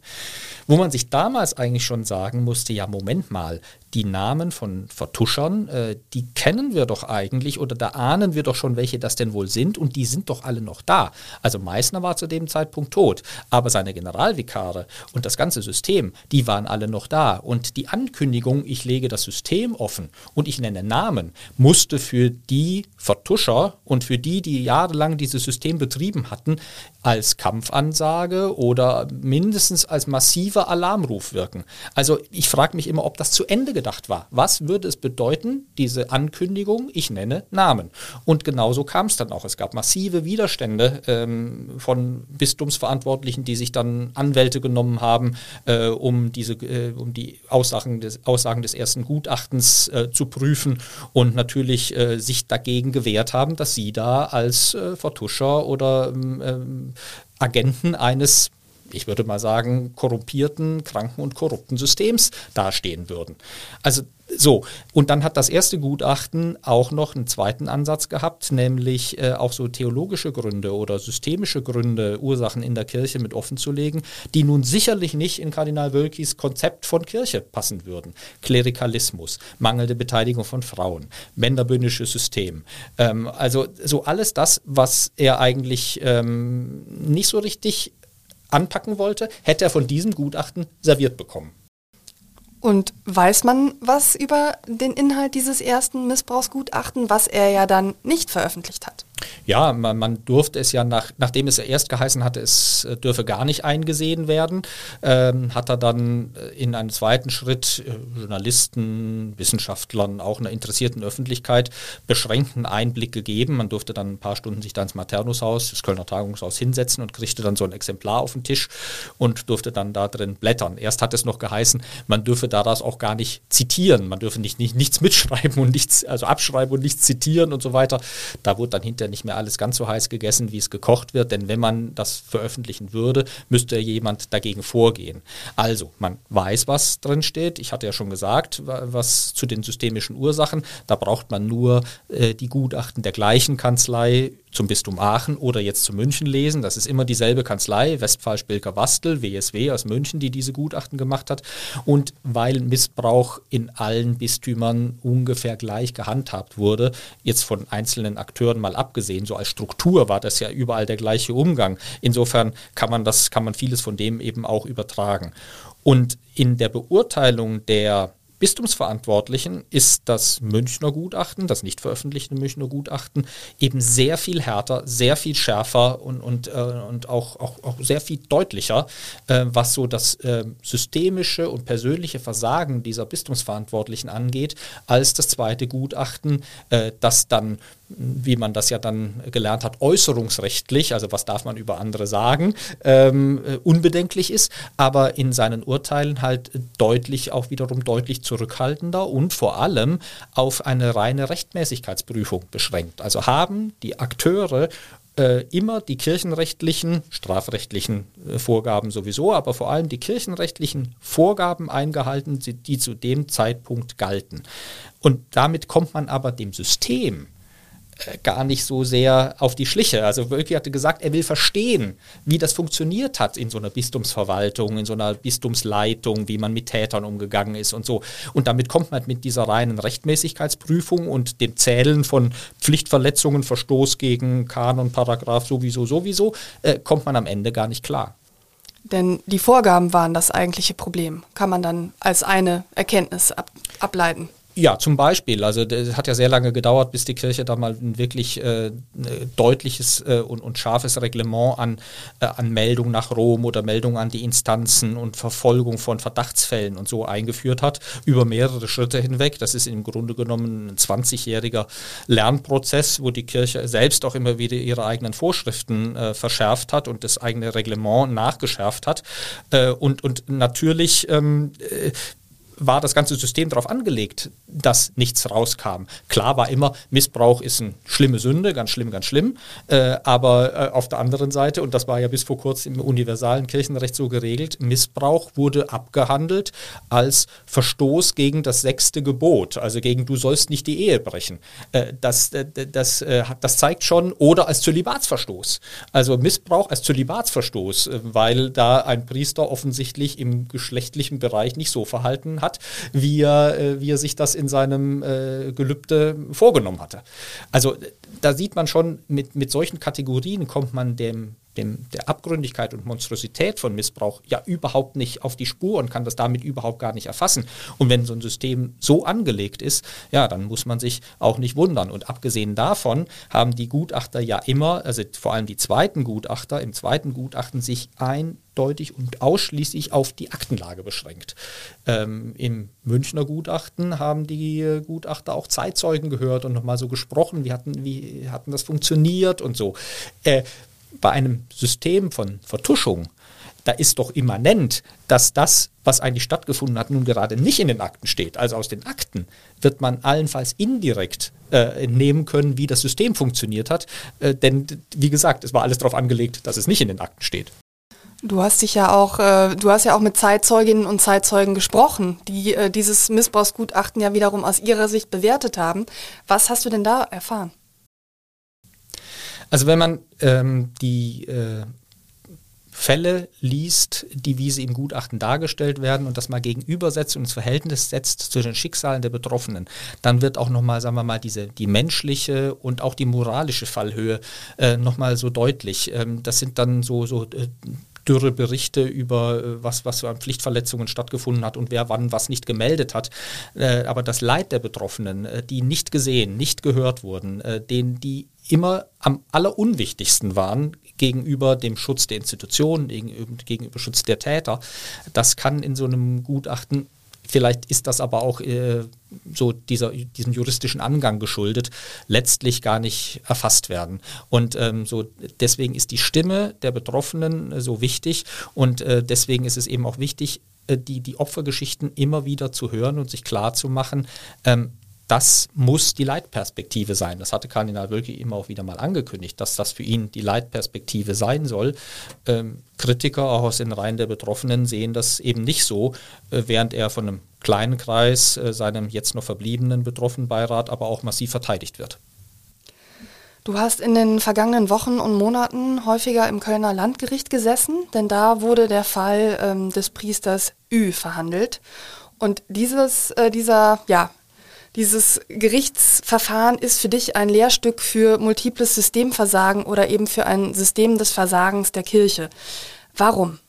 Speaker 1: Wo man sich damals eigentlich schon sagen musste, ja, Moment mal, die Namen von Vertuschern, äh, die kennen wir doch eigentlich oder da ahnen wir doch schon, welche das denn wohl sind und die sind doch alle noch da. Also Meißner war zu dem Zeitpunkt tot, aber seine Generalvikare und das ganze System, die waren alle noch da und die Ankündigung, ich lege das System offen und ich nenne Namen, musste für die Vertuscher und für die, die jahrelang dieses System betrieben hatten, als Kampfansage oder mindestens als massiver Alarmruf wirken. Also ich frage mich immer, ob das zu Ende gedacht war. Was würde es bedeuten, diese Ankündigung, ich nenne Namen? Und genauso kam es dann auch. Es gab massive Widerstände ähm, von Bistumsverantwortlichen, die sich dann Anwälte genommen haben, äh, um, diese, äh, um die Aussagen des, Aussagen des ersten Gutachtens äh, zu prüfen und natürlich äh, sich dagegen gewehrt haben, dass sie da als äh, Vertuscher oder ähm, ähm Agenten eines ich würde mal sagen, korrumpierten, kranken und korrupten Systems dastehen würden. Also so, und dann hat das erste Gutachten auch noch einen zweiten Ansatz gehabt, nämlich äh, auch so theologische Gründe oder systemische Gründe, Ursachen in der Kirche mit offenzulegen, die nun sicherlich nicht in Kardinal Wölkis Konzept von Kirche passen würden. Klerikalismus, mangelnde Beteiligung von Frauen, männerbündisches System. Ähm, also so alles das, was er eigentlich ähm, nicht so richtig anpacken wollte, hätte er von diesem Gutachten serviert bekommen.
Speaker 3: Und weiß man was über den Inhalt dieses ersten Missbrauchsgutachten, was er ja dann nicht veröffentlicht hat?
Speaker 1: Ja, man, man, durfte es ja, nach, nachdem es erst geheißen hatte, es äh, dürfe gar nicht eingesehen werden, ähm, hat er dann äh, in einem zweiten Schritt äh, Journalisten, Wissenschaftlern, auch einer interessierten Öffentlichkeit beschränkten Einblick gegeben. Man durfte dann ein paar Stunden sich da ins Maternushaus, das Kölner Tagungshaus hinsetzen und kriegte dann so ein Exemplar auf den Tisch und durfte dann da drin blättern. Erst hat es noch geheißen, man dürfe daraus auch gar nicht zitieren, man dürfe nicht, nicht, nichts mitschreiben und nichts, also abschreiben und nichts zitieren und so weiter. Da wurde dann hinterher nicht mehr alles ganz so heiß gegessen, wie es gekocht wird, denn wenn man das veröffentlichen würde, müsste jemand dagegen vorgehen. Also, man weiß, was drin steht. Ich hatte ja schon gesagt, was zu den systemischen Ursachen. Da braucht man nur äh, die Gutachten der gleichen Kanzlei zum Bistum Aachen oder jetzt zu München lesen. Das ist immer dieselbe Kanzlei, Westphal Spilker Wastel, WSW aus München, die diese Gutachten gemacht hat. Und weil Missbrauch in allen Bistümern ungefähr gleich gehandhabt wurde, jetzt von einzelnen Akteuren mal abgesehen, so als Struktur war das ja überall der gleiche Umgang. Insofern kann man das, kann man vieles von dem eben auch übertragen. Und in der Beurteilung der Bistumsverantwortlichen ist das Münchner Gutachten, das nicht veröffentlichte Münchner Gutachten, eben sehr viel härter, sehr viel schärfer und, und, äh, und auch, auch, auch sehr viel deutlicher, äh, was so das äh, systemische und persönliche Versagen dieser Bistumsverantwortlichen angeht, als das zweite Gutachten, äh, das dann wie man das ja dann gelernt hat, äußerungsrechtlich, also was darf man über andere sagen, ähm, äh, unbedenklich ist, aber in seinen Urteilen halt deutlich, auch wiederum deutlich zurückhaltender und vor allem auf eine reine Rechtmäßigkeitsprüfung beschränkt. Also haben die Akteure äh, immer die kirchenrechtlichen, strafrechtlichen äh, Vorgaben sowieso, aber vor allem die kirchenrechtlichen Vorgaben eingehalten, die, zu dem Zeitpunkt galten. Und damit kommt man aber dem System, gar nicht so sehr auf die Schliche. Also wirklich hatte gesagt, er will verstehen, wie das funktioniert hat in so einer Bistumsverwaltung, in so einer Bistumsleitung, wie man mit Tätern umgegangen ist und so. Und damit kommt man mit dieser reinen Rechtmäßigkeitsprüfung und dem Zählen von Pflichtverletzungen, Verstoß gegen Kanon, Paragraph sowieso, sowieso, äh, kommt man am Ende gar nicht klar.
Speaker 3: Denn die Vorgaben waren das eigentliche Problem, kann man dann als eine Erkenntnis ab ableiten.
Speaker 1: Ja, zum Beispiel. Also es hat ja sehr lange gedauert, bis die Kirche da mal ein wirklich äh, deutliches äh, und, und, scharfes Reglement an, äh, an Meldung nach Rom oder Meldung an die Instanzen und Verfolgung von Verdachtsfällen und so eingeführt hat, über mehrere Schritte hinweg. Das ist im Grunde genommen ein 20-jähriger Lernprozess, wo die Kirche selbst auch immer wieder ihre eigenen Vorschriften äh, verschärft hat und das eigene Reglement nachgeschärft hat. Äh, und, und natürlich ähm, äh, war das ganze System darauf angelegt, dass nichts rauskam. Klar war immer, Missbrauch ist eine schlimme Sünde, ganz schlimm, ganz schlimm. Äh, aber äh, auf der anderen Seite, und das war ja bis vor kurzem im universalen Kirchenrecht so geregelt, Missbrauch wurde abgehandelt als Verstoß gegen das sechste Gebot, also gegen du sollst nicht die Ehe brechen. Äh, das, äh, das, äh, das zeigt schon, oder als Zölibatsverstoß. Also Missbrauch als Zölibatsverstoß, äh, weil da ein Priester offensichtlich im geschlechtlichen Bereich nicht so verhalten hat hat, wie er, äh, wie er sich das in seinem äh, Gelübde vorgenommen hatte. Also da sieht man schon, mit, mit solchen Kategorien kommt man dem, dem, der Abgründigkeit und Monstrosität von Missbrauch ja überhaupt nicht auf die Spur und kann das damit überhaupt gar nicht erfassen. Und wenn so ein System so angelegt ist, ja, dann muss man sich auch nicht wundern. Und abgesehen davon haben die Gutachter ja immer, also vor allem die zweiten Gutachter, im zweiten Gutachten sich eindeutig und ausschließlich auf die Aktenlage beschränkt. Ähm, Im Münchner Gutachten haben die Gutachter auch Zeitzeugen gehört und nochmal so gesprochen, wie hatten, wie hatten das funktioniert und so. Äh, bei einem System von Vertuschung, da ist doch immanent, dass das, was eigentlich stattgefunden hat, nun gerade nicht in den Akten steht. Also aus den Akten wird man allenfalls indirekt äh, entnehmen können, wie das System funktioniert hat. Äh, denn, wie gesagt, es war alles darauf angelegt, dass es nicht in den Akten steht.
Speaker 3: Du hast dich ja auch, äh, du hast ja auch mit Zeitzeuginnen und Zeitzeugen gesprochen, die äh, dieses Missbrauchsgutachten ja wiederum aus ihrer Sicht bewertet haben. Was hast du denn da erfahren?
Speaker 1: Also wenn man ähm, die äh, Fälle liest, die wie sie im Gutachten dargestellt werden und das mal gegenübersetzt und ins Verhältnis setzt zu den Schicksalen der Betroffenen, dann wird auch nochmal, sagen wir mal, diese, die menschliche und auch die moralische Fallhöhe äh, nochmal so deutlich. Ähm, das sind dann so, so äh, dürre Berichte über äh, was, was an Pflichtverletzungen stattgefunden hat und wer wann was nicht gemeldet hat. Äh, aber das Leid der Betroffenen, äh, die nicht gesehen, nicht gehört wurden, denen die immer am allerunwichtigsten waren gegenüber dem Schutz der Institutionen, gegenüber, gegenüber Schutz der Täter. Das kann in so einem Gutachten Vielleicht ist das aber auch äh, so dieser, diesem juristischen Angang geschuldet, letztlich gar nicht erfasst werden. Und ähm, so deswegen ist die Stimme der Betroffenen äh, so wichtig und äh, deswegen ist es eben auch wichtig, äh, die, die Opfergeschichten immer wieder zu hören und sich klar zu machen, ähm, das muss die Leitperspektive sein. Das hatte Kardinal Wölke immer auch wieder mal angekündigt, dass das für ihn die Leitperspektive sein soll. Ähm, Kritiker auch aus den Reihen der Betroffenen sehen das eben nicht so, äh, während er von einem kleinen Kreis, äh, seinem jetzt noch verbliebenen Betroffenenbeirat, aber auch massiv verteidigt wird.
Speaker 3: Du hast in den vergangenen Wochen und Monaten häufiger im Kölner Landgericht gesessen, denn da wurde der Fall ähm, des Priesters Ü verhandelt. Und dieses, äh, dieser ja, dieses Gerichtsverfahren ist für dich ein Lehrstück für multiples Systemversagen oder eben für ein System des Versagens der Kirche. Warum?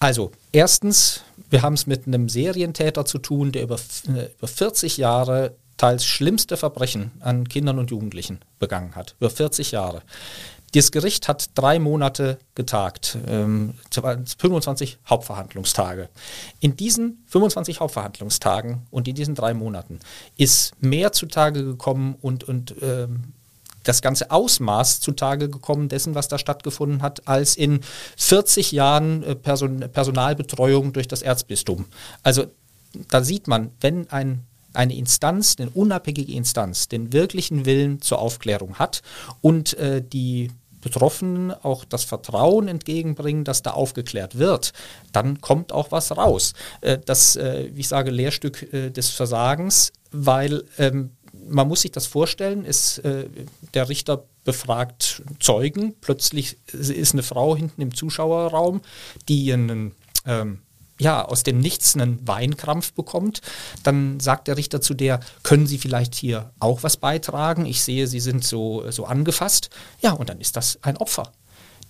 Speaker 1: Also, erstens, wir haben es mit einem Serientäter zu tun, der über, äh, über 40 Jahre teils schlimmste Verbrechen an Kindern und Jugendlichen begangen hat. Über 40 Jahre. Das Gericht hat drei Monate getagt, ähm, 25 Hauptverhandlungstage. In diesen 25 Hauptverhandlungstagen und in diesen drei Monaten ist mehr zutage gekommen und, und ähm, das ganze Ausmaß zutage gekommen dessen, was da stattgefunden hat, als in 40 Jahren äh, Person Personalbetreuung durch das Erzbistum. Also da sieht man, wenn ein eine Instanz, eine unabhängige Instanz, den wirklichen Willen zur Aufklärung hat und äh, die Betroffenen auch das Vertrauen entgegenbringen, dass da aufgeklärt wird, dann kommt auch was raus. Äh, das, äh, wie ich sage, Lehrstück äh, des Versagens, weil ähm, man muss sich das vorstellen, ist, der Richter befragt Zeugen, plötzlich ist eine Frau hinten im Zuschauerraum, die einen ähm, ja, aus dem Nichts einen Weinkrampf bekommt, dann sagt der Richter zu der, können Sie vielleicht hier auch was beitragen? Ich sehe, Sie sind so, so angefasst. Ja, und dann ist das ein Opfer.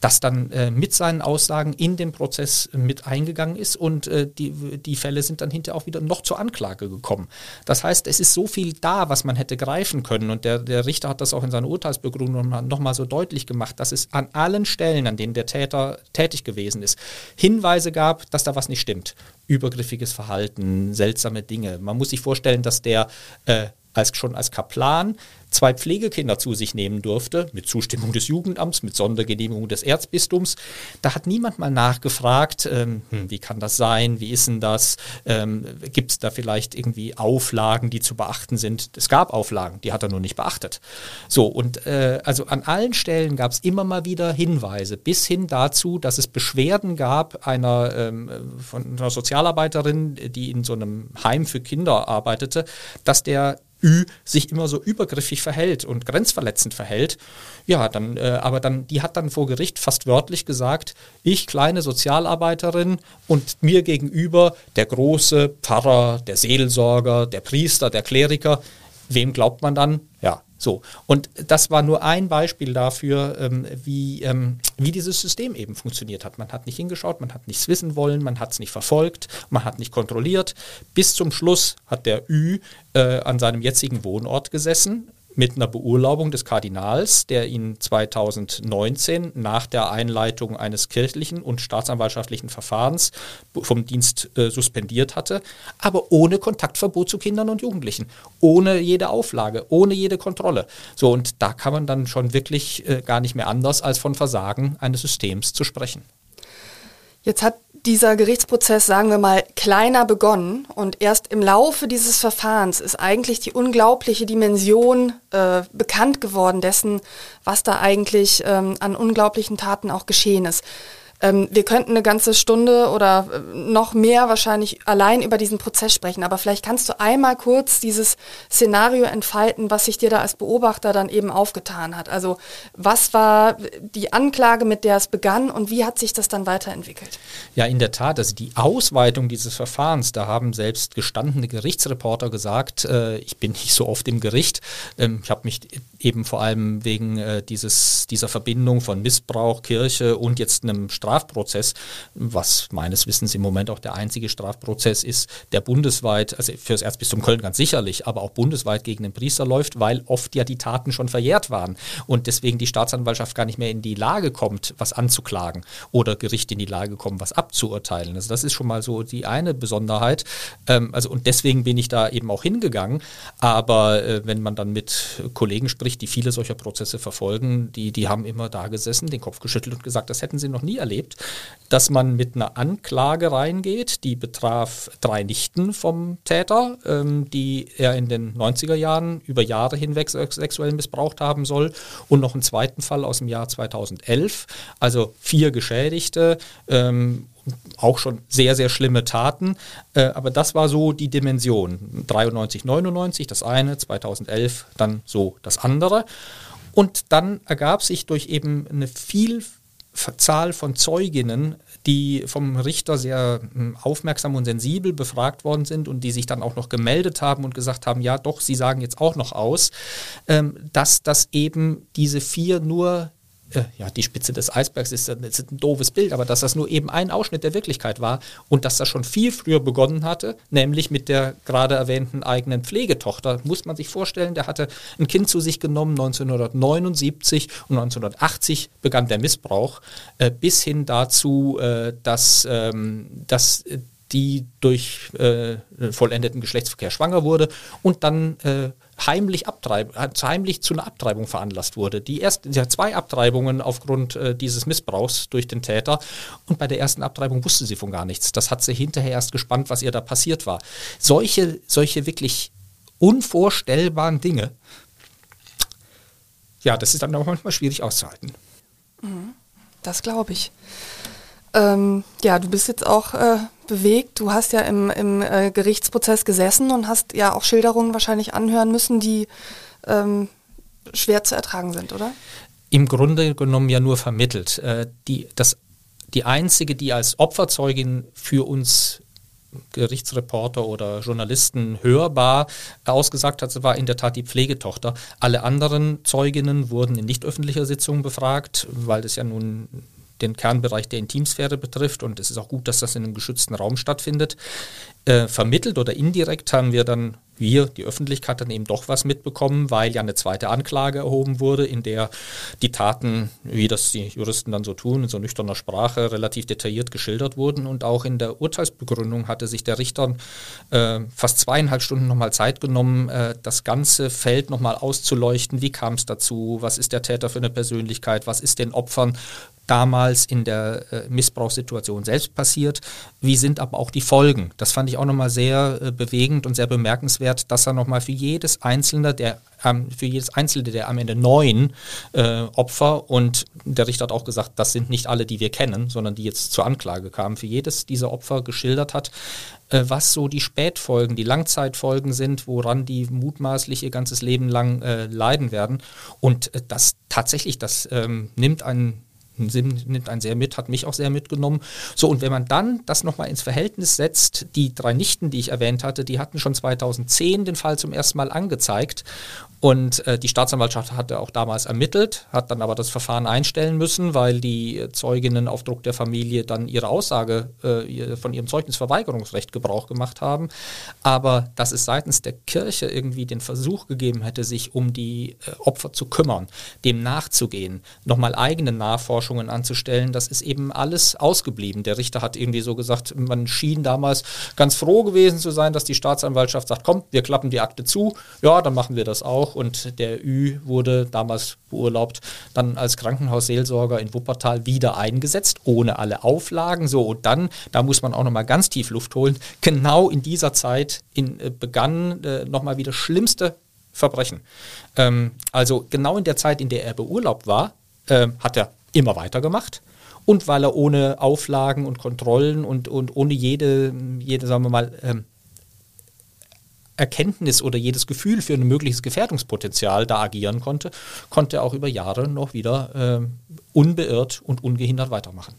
Speaker 1: Das dann äh, mit seinen Aussagen in den Prozess mit eingegangen ist und äh, die, die Fälle sind dann hinterher auch wieder noch zur Anklage gekommen. Das heißt, es ist so viel da, was man hätte greifen können und der, der Richter hat das auch in seiner Urteilsbegründung nochmal so deutlich gemacht, dass es an allen Stellen, an denen der Täter tätig gewesen ist, Hinweise gab, dass da was nicht stimmt. Übergriffiges Verhalten, seltsame Dinge. Man muss sich vorstellen, dass der äh, als schon als Kaplan zwei Pflegekinder zu sich nehmen durfte, mit Zustimmung des Jugendamts, mit Sondergenehmigung des Erzbistums. Da hat niemand mal nachgefragt, ähm, hm, wie kann das sein, wie ist denn das, ähm, gibt es da vielleicht irgendwie Auflagen, die zu beachten sind. Es gab Auflagen, die hat er nur nicht beachtet. So, und äh, also an allen Stellen gab es immer mal wieder Hinweise, bis hin dazu, dass es Beschwerden gab einer, ähm, von einer Sozialarbeiterin, die in so einem Heim für Kinder arbeitete, dass der Ü sich immer so übergriffig verhält und grenzverletzend verhält, ja, dann, äh, aber dann, die hat dann vor Gericht fast wörtlich gesagt, ich kleine Sozialarbeiterin und mir gegenüber der große Pfarrer, der Seelsorger, der Priester, der Kleriker, wem glaubt man dann? Ja, so, und das war nur ein Beispiel dafür, ähm, wie, ähm, wie dieses System eben funktioniert hat. Man hat nicht hingeschaut, man hat nichts wissen wollen, man hat es nicht verfolgt, man hat nicht kontrolliert. Bis zum Schluss hat der Ü äh, an seinem jetzigen Wohnort gesessen, mit einer Beurlaubung des Kardinals, der ihn 2019 nach der Einleitung eines kirchlichen und staatsanwaltschaftlichen Verfahrens vom Dienst äh, suspendiert hatte, aber ohne Kontaktverbot zu Kindern und Jugendlichen, ohne jede Auflage, ohne jede Kontrolle. So, und da kann man dann schon wirklich äh, gar nicht mehr anders als von Versagen eines Systems zu sprechen.
Speaker 3: Jetzt hat dieser Gerichtsprozess, sagen wir mal, kleiner begonnen und erst im Laufe dieses Verfahrens ist eigentlich die unglaubliche Dimension äh, bekannt geworden dessen, was da eigentlich ähm, an unglaublichen Taten auch geschehen ist. Ähm, wir könnten eine ganze Stunde oder äh, noch mehr wahrscheinlich allein über diesen Prozess sprechen, aber vielleicht kannst du einmal kurz dieses Szenario entfalten, was sich dir da als Beobachter dann eben aufgetan hat. Also was war die Anklage, mit der es begann und wie hat sich das dann weiterentwickelt?
Speaker 1: Ja, in der Tat, also die Ausweitung dieses Verfahrens, da haben selbst gestandene Gerichtsreporter gesagt, äh, ich bin nicht so oft im Gericht, ähm, ich habe mich eben vor allem wegen äh, dieses, dieser Verbindung von Missbrauch, Kirche und jetzt einem Strafprozess, was meines Wissens im Moment auch der einzige Strafprozess ist, der bundesweit, also für das Erzbistum Köln ganz sicherlich, aber auch bundesweit gegen den Priester läuft, weil oft ja die Taten schon verjährt waren und deswegen die Staatsanwaltschaft gar nicht mehr in die Lage kommt, was anzuklagen oder Gericht in die Lage kommen, was abzuurteilen. Also das ist schon mal so die eine Besonderheit. Ähm, also und deswegen bin ich da eben auch hingegangen. Aber äh, wenn man dann mit Kollegen spricht, Gericht, die viele solcher Prozesse verfolgen, die, die haben immer da gesessen, den Kopf geschüttelt und gesagt, das hätten sie noch nie erlebt, dass man mit einer Anklage reingeht, die betraf drei Nichten vom Täter, ähm, die er in den 90er Jahren über Jahre hinweg sexuell missbraucht haben soll und noch einen zweiten Fall aus dem Jahr 2011, also vier Geschädigte ähm, auch schon sehr, sehr schlimme Taten. Äh, aber das war so die Dimension. 93, 99 das eine, 2011 dann so das andere. Und dann ergab sich durch eben eine Vielzahl von Zeuginnen, die vom Richter sehr hm, aufmerksam und sensibel befragt worden sind und die sich dann auch noch gemeldet haben und gesagt haben, ja doch, sie sagen jetzt auch noch aus, ähm, dass das eben diese vier nur äh, ja, die Spitze des Eisbergs ist, ist, ein doofes Bild, aber dass das nur eben ein Ausschnitt der Wirklichkeit war und dass das schon viel früher begonnen hatte, nämlich mit der gerade erwähnten eigenen Pflegetochter, muss man sich vorstellen, der hatte ein Kind zu sich genommen 1979 und 1980 begann der Missbrauch, äh, bis hin dazu, äh, dass, ähm, dass die durch äh, vollendeten Geschlechtsverkehr schwanger wurde und dann äh, heimlich, abtreib, heimlich zu einer Abtreibung veranlasst wurde. Die ersten, ja, zwei Abtreibungen aufgrund äh, dieses Missbrauchs durch den Täter und bei der ersten Abtreibung wusste sie von gar nichts. Das hat sie hinterher erst gespannt, was ihr da passiert war. Solche, solche wirklich unvorstellbaren Dinge, ja, das ist dann auch manchmal schwierig auszuhalten.
Speaker 3: Mhm. Das glaube ich. Ähm, ja, du bist jetzt auch äh, bewegt. Du hast ja im, im äh, Gerichtsprozess gesessen und hast ja auch Schilderungen wahrscheinlich anhören müssen, die ähm, schwer zu ertragen sind, oder?
Speaker 1: Im Grunde genommen ja nur vermittelt. Äh, die, das, die einzige, die als Opferzeugin für uns Gerichtsreporter oder Journalisten hörbar ausgesagt hat, war in der Tat die Pflegetochter. Alle anderen Zeuginnen wurden in nicht öffentlicher Sitzung befragt, weil es ja nun den Kernbereich der Intimsphäre betrifft und es ist auch gut, dass das in einem geschützten Raum stattfindet. Äh, vermittelt oder indirekt haben wir dann wir, die Öffentlichkeit, dann eben doch was mitbekommen, weil ja eine zweite Anklage erhoben wurde, in der die Taten, wie das die Juristen dann so tun, in so nüchterner Sprache relativ detailliert geschildert wurden. Und auch in der Urteilsbegründung hatte sich der Richter äh, fast zweieinhalb Stunden nochmal Zeit genommen, äh, das ganze Feld nochmal auszuleuchten. Wie kam es dazu? Was ist der Täter für eine Persönlichkeit? Was ist den Opfern damals in der äh, Missbrauchssituation selbst passiert, wie sind aber auch die Folgen. Das fand ich auch nochmal sehr äh, bewegend und sehr bemerkenswert, dass er nochmal für jedes einzelne der ähm, für jedes einzelne der am Ende neun äh, Opfer und der Richter hat auch gesagt, das sind nicht alle, die wir kennen, sondern die jetzt zur Anklage kamen, für jedes dieser Opfer geschildert hat, äh, was so die Spätfolgen, die Langzeitfolgen sind, woran die mutmaßlich ihr ganzes Leben lang äh, leiden werden. Und äh, das tatsächlich, das ähm, nimmt einen nimmt einen sehr mit, hat mich auch sehr mitgenommen. So, und wenn man dann das nochmal ins Verhältnis setzt, die drei Nichten, die ich erwähnt hatte, die hatten schon 2010 den Fall zum ersten Mal angezeigt und äh, die Staatsanwaltschaft hatte auch damals ermittelt, hat dann aber das Verfahren einstellen müssen, weil die Zeuginnen auf Druck der Familie dann ihre Aussage äh, von ihrem Zeugnisverweigerungsrecht Gebrauch gemacht haben. Aber dass es seitens der Kirche irgendwie den Versuch gegeben hätte, sich um die äh, Opfer zu kümmern, dem nachzugehen, nochmal eigene Nachforschungen anzustellen, das ist eben alles ausgeblieben. Der Richter hat irgendwie so gesagt, man schien damals ganz froh gewesen zu sein, dass die Staatsanwaltschaft sagt, komm, wir klappen die Akte zu, ja, dann machen wir das auch auch und der Ü wurde damals beurlaubt, dann als Krankenhausseelsorger in Wuppertal wieder eingesetzt, ohne alle Auflagen. So, und dann, da muss man auch nochmal ganz tief Luft holen, genau in dieser Zeit in, äh, begann äh, nochmal wieder schlimmste Verbrechen. Ähm, also genau in der Zeit, in der er beurlaubt war, äh, hat er immer weitergemacht und weil er ohne Auflagen und Kontrollen und, und ohne jede, jede, sagen wir mal, ähm, Erkenntnis oder jedes Gefühl für ein mögliches Gefährdungspotenzial da agieren konnte, konnte er auch über Jahre noch wieder äh, unbeirrt und ungehindert weitermachen.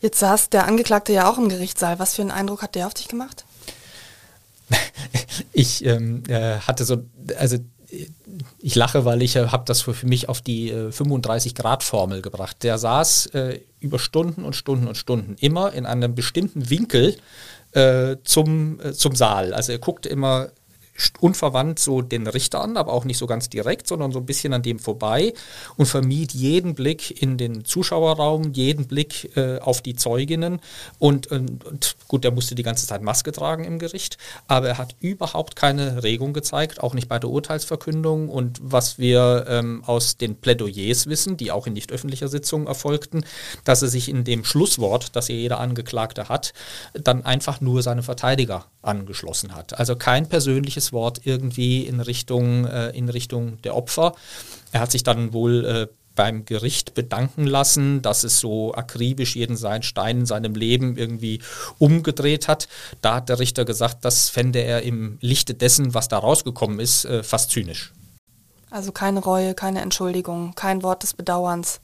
Speaker 3: Jetzt saß der Angeklagte ja auch im Gerichtssaal. Was für einen Eindruck hat der auf dich gemacht? *laughs*
Speaker 1: ich ähm, äh, hatte so, also ich lache, weil ich äh, habe das für, für, mich auf die äh, 35-Grad-Formel gebracht. Der saß äh, über Stunden und Stunden und Stunden immer in einem bestimmten Winkel äh, zum, äh, zum Saal. Also er guckt immer unverwandt so den Richter an, aber auch nicht so ganz direkt, sondern so ein bisschen an dem vorbei und vermied jeden Blick in den Zuschauerraum, jeden Blick äh, auf die Zeuginnen und, und, und, gut, er musste die ganze Zeit Maske tragen im Gericht, aber er hat überhaupt keine Regung gezeigt, auch nicht bei der Urteilsverkündung und was wir ähm, aus den Plädoyers wissen, die auch in nicht öffentlicher Sitzung erfolgten, dass er sich in dem Schlusswort, das jeder Angeklagte hat, dann einfach nur seine Verteidiger angeschlossen hat. Also kein persönliches Wort irgendwie in Richtung, äh, in Richtung der Opfer. Er hat sich dann wohl äh, beim Gericht bedanken lassen, dass es so akribisch jeden seinen Stein in seinem Leben irgendwie umgedreht hat. Da hat der Richter gesagt, das fände er im Lichte dessen, was da rausgekommen ist, äh, fast zynisch.
Speaker 3: Also keine Reue, keine Entschuldigung, kein Wort des Bedauerns.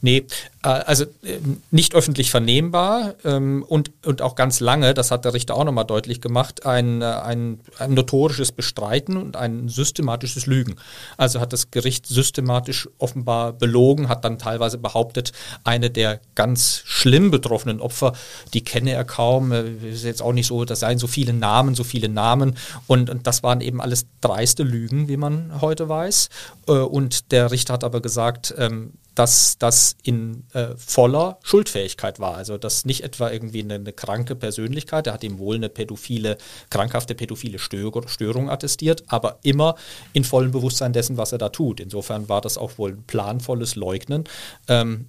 Speaker 1: Nee, äh, also äh, nicht öffentlich vernehmbar ähm, und, und auch ganz lange, das hat der Richter auch nochmal deutlich gemacht, ein, äh, ein, ein notorisches Bestreiten und ein systematisches Lügen. Also hat das Gericht systematisch offenbar belogen, hat dann teilweise behauptet, eine der ganz schlimm betroffenen Opfer, die kenne er kaum, ist jetzt auch nicht so, das seien so viele Namen, so viele Namen und, und das waren eben alles dreiste Lügen, wie man heute weiß. Und der Richter hat aber gesagt, ähm, dass das in äh, voller Schuldfähigkeit war. Also dass nicht etwa irgendwie eine, eine, kranke Persönlichkeit, er hat ihm wohl eine pädophile, krankhafte pädophile Störung, Störung attestiert, aber immer in vollem Bewusstsein dessen, was er da tut. Insofern war das auch wohl ein planvolles Leugnen. Ähm,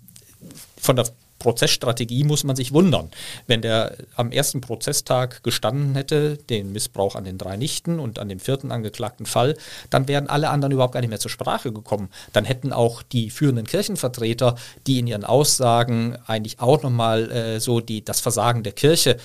Speaker 1: von der Prozessstrategie muss man sich wundern. Wenn der am ersten Prozesstag gestanden hätte, den Missbrauch an den drei Nichten und an dem vierten angeklagten Fall, dann wären alle anderen überhaupt gar nicht mehr zur Sprache gekommen. Dann hätten auch die führenden Kirchenvertreter, die in ihren Aussagen eigentlich auch nochmal äh, so die, das Versagen der Kirche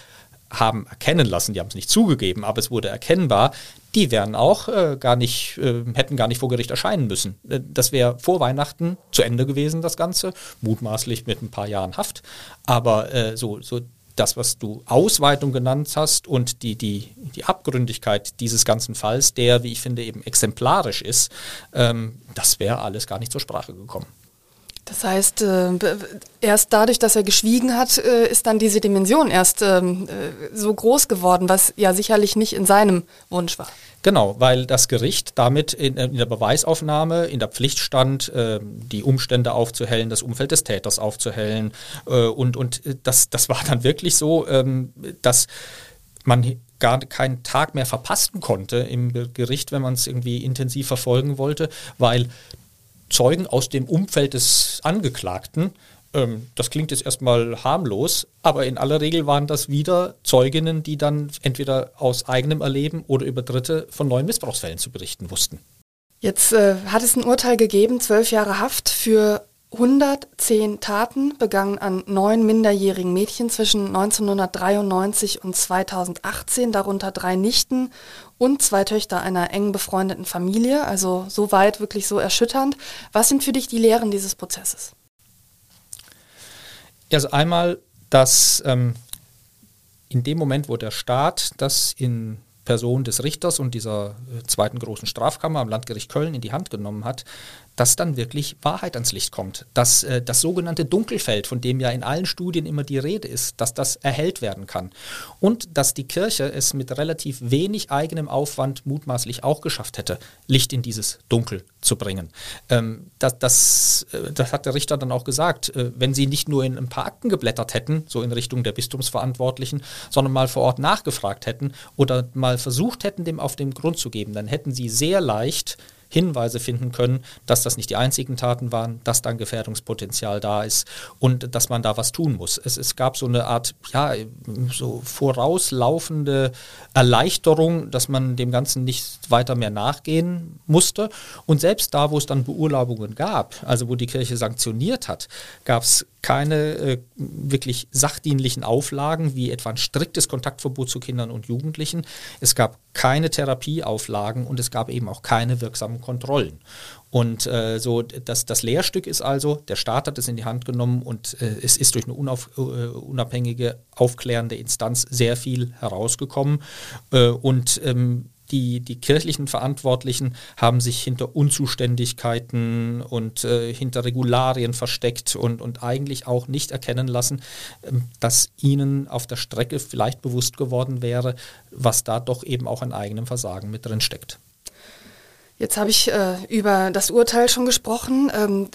Speaker 1: haben erkennen lassen, die haben es nicht zugegeben, aber es wurde erkennbar, die wären auch äh, gar nicht, äh, hätten gar nicht vor Gericht erscheinen müssen. Äh, das wäre vor Weihnachten zu Ende gewesen, das Ganze, mutmaßlich mit ein paar Jahren Haft. Aber äh, so, so das, was du Ausweitung genannt hast und die, die, die Abgründigkeit dieses ganzen Falls, der, wie ich finde, eben exemplarisch ist, ähm, das wäre alles gar nicht zur Sprache gekommen.
Speaker 3: Das heißt, äh, erst dadurch, dass er geschwiegen hat, äh, ist dann diese Dimension erst ähm, äh, so groß geworden, was ja sicherlich nicht in seinem Wunsch war.
Speaker 1: Genau, weil das Gericht damit in, in der Beweisaufnahme in der Pflicht stand, die Umstände aufzuhellen, das Umfeld des Täters aufzuhellen. Und und das, das war dann wirklich so, ähm, dass man gar keinen Tag mehr verpassen konnte im Gericht, wenn man es irgendwie intensiv verfolgen wollte, weil Zeugen aus dem Umfeld des Angeklagten. Ähm, das klingt jetzt erstmal harmlos, aber in aller Regel waren das wieder Zeuginnen, die dann entweder aus eigenem Erleben oder über Dritte von neuen Missbrauchsfällen zu berichten wussten.
Speaker 3: Jetzt äh, hat es ein Urteil gegeben, zwölf Jahre Haft für 110 Taten begangen an neun minderjährigen Mädchen zwischen 1993 und 2018, darunter drei Nichten und zwei Töchter einer eng befreundeten Familie, also soweit wirklich so erschütternd. Was sind für dich die Lehren dieses Prozesses?
Speaker 1: Also einmal, dass ähm, in dem Moment, wo der Staat das in Person des Richters und dieser äh, zweiten großen Strafkammer am Landgericht Köln in die Hand genommen hat, dass dann wirklich Wahrheit ans Licht kommt. Dass äh, das sogenannte Dunkelfeld, von dem ja in allen Studien immer die Rede ist, dass das erhellt werden kann. Und dass die Kirche es mit relativ wenig eigenem Aufwand mutmaßlich auch geschafft hätte, Licht in dieses Dunkel zu bringen. Ähm, das, das, äh, das, hat der Richter dann auch gesagt. Äh, wenn sie nicht nur in ein paar Akten geblättert hätten, so in Richtung der Bistumsverantwortlichen, sondern mal vor Ort nachgefragt hätten oder mal versucht hätten, dem auf den Grund zu geben, dann hätten sie sehr leicht Hinweise finden können, dass das nicht die einzigen Taten waren, dass dann Gefährdungspotenzial da ist und dass man da was tun muss. Es, es gab so eine Art, ja, so vorauslaufende Erleichterung, dass man dem Ganzen nicht weiter mehr nachgehen musste. Und selbst da, wo es dann Beurlaubungen gab, also wo die Kirche sanktioniert hat, gab es keine äh, wirklich sachdienlichen Auflagen, wie etwa ein striktes Kontaktverbot zu Kindern und Jugendlichen. Es gab keine Therapieauflagen und es gab eben auch keine wirksamen Kontrollen. Und äh, so das, das Lehrstück ist also, der Staat hat es in die Hand genommen und äh, es ist durch eine unauf, äh, unabhängige, aufklärende Instanz sehr viel herausgekommen. Äh, und ähm, die, die kirchlichen Verantwortlichen haben sich hinter Unzuständigkeiten und äh, hinter Regularien versteckt und, und eigentlich auch nicht erkennen lassen, äh, dass ihnen auf der Strecke vielleicht bewusst geworden wäre, was da doch eben auch an eigenem Versagen mit drin steckt.
Speaker 3: Jetzt habe ich äh, über das Urteil schon gesprochen. Ähm,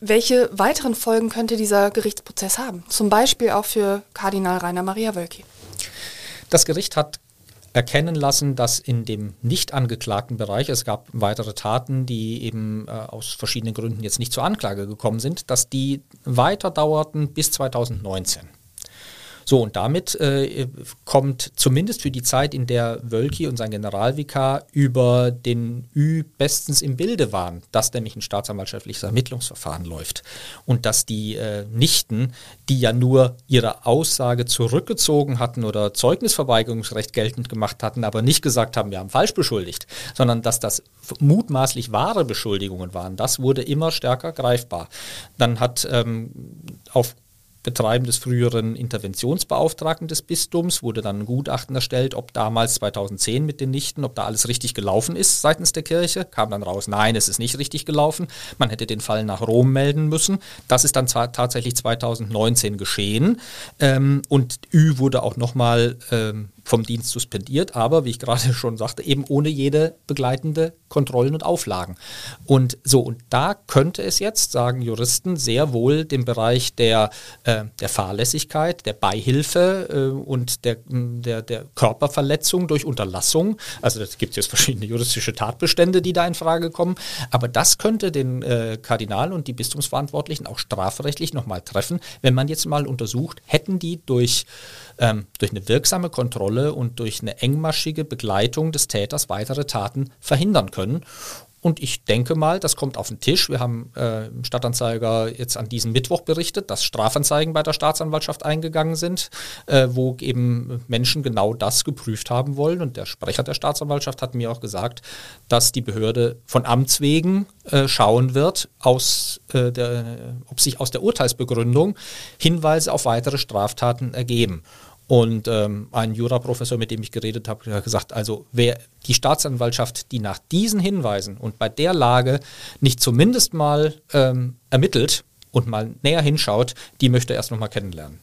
Speaker 3: welche weiteren Folgen könnte dieser Gerichtsprozess haben? Zum Beispiel auch für Kardinal Rainer Maria Wölki.
Speaker 1: Das Gericht hat erkennen lassen, dass in dem nicht angeklagten Bereich, es gab weitere Taten, die eben äh, aus verschiedenen Gründen jetzt nicht zur Anklage gekommen sind, dass die weiter dauerten bis 2019. So, und damit äh, kommt zumindest für die Zeit, in der Wölki und sein Generalvikar über den Ü bestens im Bilde waren, dass nämlich ein staatsanwaltschaftliches Ermittlungsverfahren läuft und dass die äh, Nichten, die ja nur ihre Aussage zurückgezogen hatten oder Zeugnisverweigerungsrecht geltend gemacht hatten, aber nicht gesagt haben, wir haben falsch beschuldigt, sondern dass das mutmaßlich wahre Beschuldigungen waren, das wurde immer stärker greifbar. Dann hat ähm, auf Betreiben des früheren Interventionsbeauftragten des Bistums wurde dann ein Gutachten erstellt, ob damals 2010 mit den Nichten, ob da alles richtig gelaufen ist seitens der Kirche. Kam dann raus, nein, es ist nicht richtig gelaufen. Man hätte den Fall nach Rom melden müssen. Das ist dann zwar tatsächlich 2019 geschehen. Ähm, und Ü wurde auch nochmal ähm, vom Dienst suspendiert, aber wie ich gerade *laughs* schon sagte, eben ohne jede begleitende Kontrollen und Auflagen. Und so, und da könnte es jetzt, sagen Juristen, sehr wohl den Bereich der, äh, der Fahrlässigkeit, der Beihilfe äh, und der, der, der Körperverletzung durch Unterlassung, also es gibt jetzt verschiedene juristische Tatbestände, die da in Frage kommen, aber das könnte den äh, Kardinal und die Bistumsverantwortlichen auch strafrechtlich nochmal treffen, wenn man jetzt mal untersucht, hätten die durch ähm, durch eine wirksame Kontrolle und durch eine engmaschige Begleitung des Täters weitere Taten verhindern können. Und ich denke mal, das kommt auf den Tisch. Wir haben äh, im Stadtanzeiger jetzt an diesem Mittwoch berichtet, dass Strafanzeigen bei der Staatsanwaltschaft eingegangen sind, äh, wo eben Menschen genau das geprüft haben wollen. Und der Sprecher der Staatsanwaltschaft hat mir auch gesagt, dass die Behörde von Amts wegen äh, schauen wird, aus, äh, der, ob sich aus der Urteilsbegründung Hinweise auf weitere Straftaten ergeben. Und ähm, ein Juraprofessor, mit dem ich geredet habe, hat gesagt, also wer die Staatsanwaltschaft, die nach diesen Hinweisen und bei der Lage nicht zumindest mal ähm, ermittelt und mal näher hinschaut, die möchte er erst nochmal kennenlernen.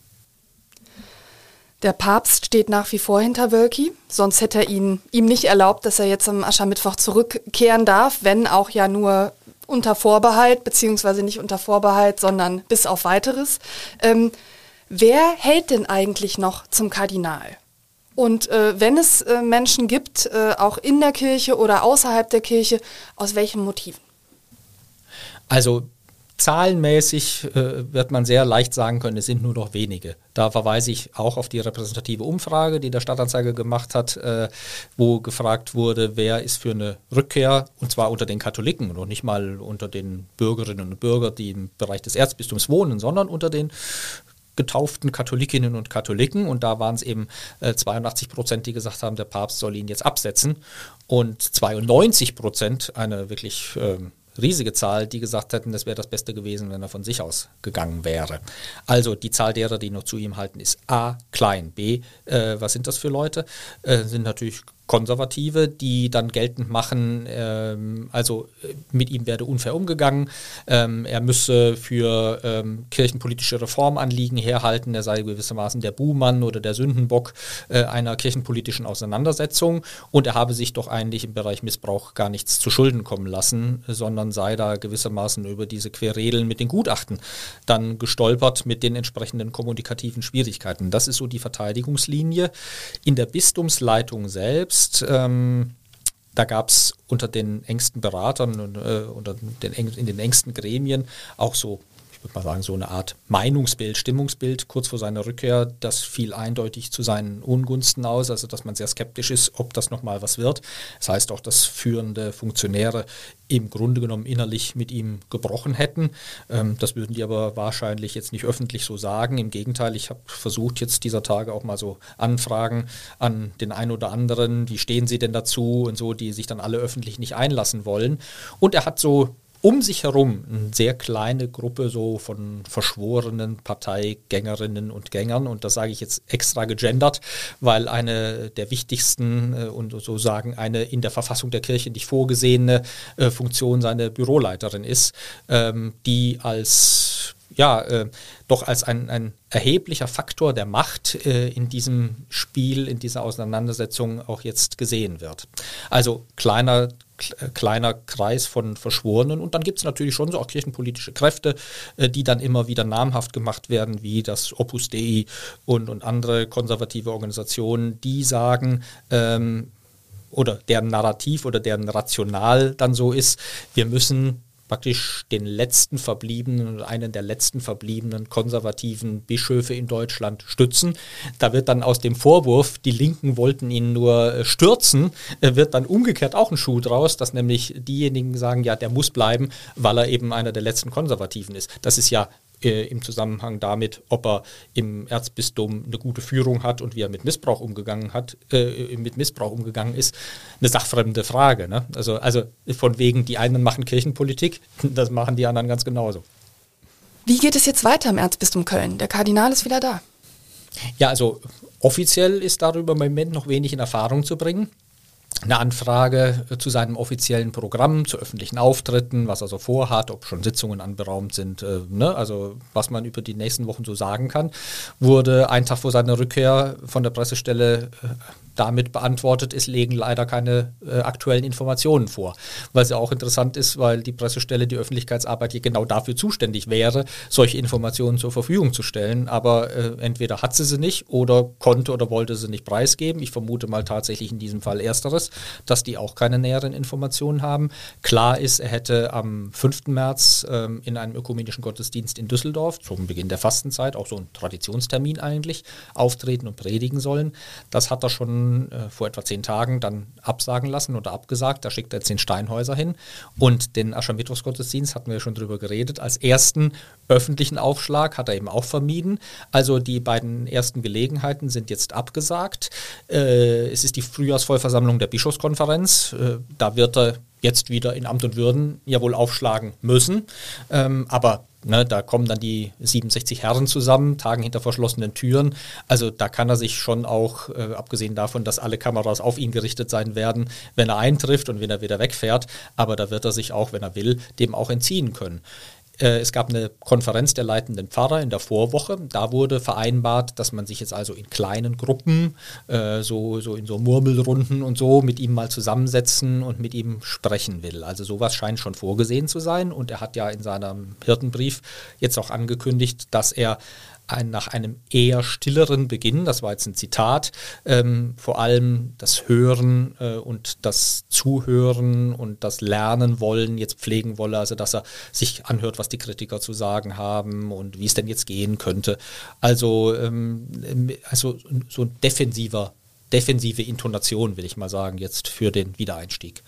Speaker 3: Der Papst steht nach wie vor hinter Wölki, sonst hätte er ihn, ihm nicht erlaubt, dass er jetzt am Aschermittwoch zurückkehren darf, wenn auch ja nur unter Vorbehalt, beziehungsweise nicht unter Vorbehalt, sondern bis auf weiteres. Ähm, wer hält denn eigentlich noch zum Kardinal? Und äh, wenn es äh, Menschen gibt, äh, auch in der Kirche oder außerhalb der Kirche, aus welchen Motiven?
Speaker 1: Also Zahlenmäßig äh, wird man sehr leicht sagen können, es sind nur noch wenige. Da verweise ich auch auf die repräsentative Umfrage, die der Stadtanzeiger gemacht hat, äh, wo gefragt wurde, wer ist für eine Rückkehr, und zwar unter den Katholiken und nicht mal unter den Bürgerinnen und Bürgern, die im Bereich des Erzbistums wohnen, sondern unter den getauften Katholikinnen und Katholiken und da waren es eben äh, 82 Prozent, die gesagt haben, der Papst soll ihn jetzt absetzen und 92 Prozent, eine wirklich ähm, riesige Zahl, die gesagt hätten, das wäre das Beste gewesen, wenn er von sich aus gegangen wäre. Also die Zahl derer, die noch zu ihm halten, ist A klein. B, äh, was sind das für Leute? Äh, sind natürlich Konservative, die dann geltend machen, ähm, also äh, mit ihm werde unfair umgegangen, ähm, er müsse für ähm, kirchenpolitische Reformanliegen herhalten, er sei gewissermaßen der Buhmann oder der Sündenbock äh, einer kirchenpolitischen Auseinandersetzung und er habe sich doch eigentlich im Bereich Missbrauch gar nichts zu Schulden kommen lassen, sondern sei da gewissermaßen über diese Querredeln mit den Gutachten dann gestolpert mit den entsprechenden kommunikativen Schwierigkeiten. Das ist so die Verteidigungslinie. In der Bistumsleitung selbst jetzt, ähm, da gab es unter den engsten Beratern und äh, unter den, in den engsten Gremien auch so ich würde mal sagen, so eine Art Meinungsbild, Stimmungsbild kurz vor seiner Rückkehr, das fiel eindeutig zu seinen Ungunsten aus, also dass man sehr skeptisch ist, ob das nochmal was wird. Das heißt auch, dass führende Funktionäre im Grunde genommen innerlich mit ihm gebrochen hätten. Ähm, das würden die aber wahrscheinlich jetzt nicht öffentlich so sagen. Im Gegenteil, ich habe versucht jetzt dieser Tage auch mal so Anfragen an den einen oder anderen, wie stehen sie denn dazu und so, die sich dann alle öffentlich nicht einlassen wollen. Und er hat so um sich herum eine sehr kleine Gruppe so von verschworenen Parteigängerinnen und Gängern. Und das sage ich jetzt extra gegendert, weil eine der wichtigsten äh, und sozusagen eine in der Verfassung der Kirche nicht vorgesehene äh, Funktion seine Büroleiterin ist, ähm, die als ja, äh, doch als ein, ein erheblicher Faktor der Macht äh, in diesem Spiel, in dieser Auseinandersetzung auch jetzt gesehen wird. Also kleiner kleiner Kreis von Verschworenen. Und dann gibt es natürlich schon so auch kirchenpolitische Kräfte, äh, die dann immer wieder namhaft gemacht werden, wie das Opus Dei und, und andere konservative Organisationen, die sagen, ähm, oder deren Narrativ oder deren Rational dann so ist, wir müssen praktisch den letzten verbliebenen oder einen der letzten verbliebenen konservativen Bischöfe in Deutschland stützen. Da wird dann aus dem Vorwurf, die Linken wollten ihn nur äh, stürzen, äh, wird dann umgekehrt auch ein Schuh draus, dass nämlich diejenigen sagen, ja, der muss bleiben, weil er eben einer der letzten Konservativen ist. Das ist ja äh, im Zusammenhang damit, ob er im Erzbistum eine gute Führung hat und wie er mit Missbrauch umgegangen hat, äh, mit Missbrauch umgegangen ist, eine sachfremde Frage. Ne? Also, also von wegen, die einen machen Kirchenpolitik, *laughs* das machen die anderen ganz genauso.
Speaker 3: Wie geht es jetzt weiter im Erzbistum Köln? Der Kardinal ist wieder da.
Speaker 1: Ja, also offiziell ist darüber im Moment noch wenig in Erfahrung zu bringen eine Anfrage zu seinem offiziellen Programm, zu öffentlichen Auftritten, was er so vorhat, ob schon Sitzungen anberaumt sind, äh, ne? also was man über die nächsten Wochen so sagen kann, wurde ein Tag vor seiner Rückkehr von der Pressestelle äh, damit beantwortet, es legen leider keine äh, aktuellen Informationen vor. Was ja auch interessant ist, weil die Pressestelle, die Öffentlichkeitsarbeit hier genau dafür zuständig wäre, solche Informationen zur Verfügung zu stellen. Aber äh, entweder hat sie sie nicht oder konnte oder wollte sie nicht preisgeben. Ich vermute mal tatsächlich in diesem Fall ersteres, dass die auch keine näheren Informationen haben. Klar ist, er hätte am 5. März ähm, in einem ökumenischen Gottesdienst in Düsseldorf zum Beginn der Fastenzeit, auch so ein Traditionstermin eigentlich, auftreten und predigen sollen. Das hat er schon äh, vor etwa zehn Tagen dann absagen lassen oder abgesagt. Da schickt er jetzt den Steinhäuser hin. Und den Aschermittwochsgottesdienst hatten wir schon drüber geredet. Als ersten öffentlichen Aufschlag hat er eben auch vermieden. Also die beiden ersten Gelegenheiten sind jetzt abgesagt. Äh, es ist die Frühjahrsvollversammlung der Bischofskonferenz. Äh, da wird er jetzt wieder in Amt und Würden ja wohl aufschlagen müssen. Ähm, aber Ne, da kommen dann die 67 Herren zusammen, tagen hinter verschlossenen Türen. Also da kann er sich schon auch, äh, abgesehen davon, dass alle Kameras auf ihn gerichtet sein werden, wenn er eintrifft und wenn er wieder wegfährt, aber da wird er sich auch, wenn er will, dem auch entziehen können. Äh, es gab eine Konferenz der leitenden Pfarrer in der Vorwoche. Da wurde vereinbart, dass man sich jetzt also in kleinen Gruppen, äh, so, so in so Murmelrunden und so, mit ihm mal zusammensetzen und mit ihm sprechen will. Also sowas scheint schon vorgesehen zu sein. Und er hat ja in seinem Hirtenbrief jetzt auch angekündigt, dass er ein, nach einem eher stilleren Beginn, das war jetzt ein Zitat, ähm, vor allem das Hören äh, und das Zuhören und das Lernen wollen jetzt pflegen wolle, also dass er sich anhört, was die Kritiker zu sagen haben und wie es denn jetzt gehen könnte. Also, ähm, also so ein defensiver, defensive Intonation, will ich mal sagen, jetzt für den Wiedereinstieg.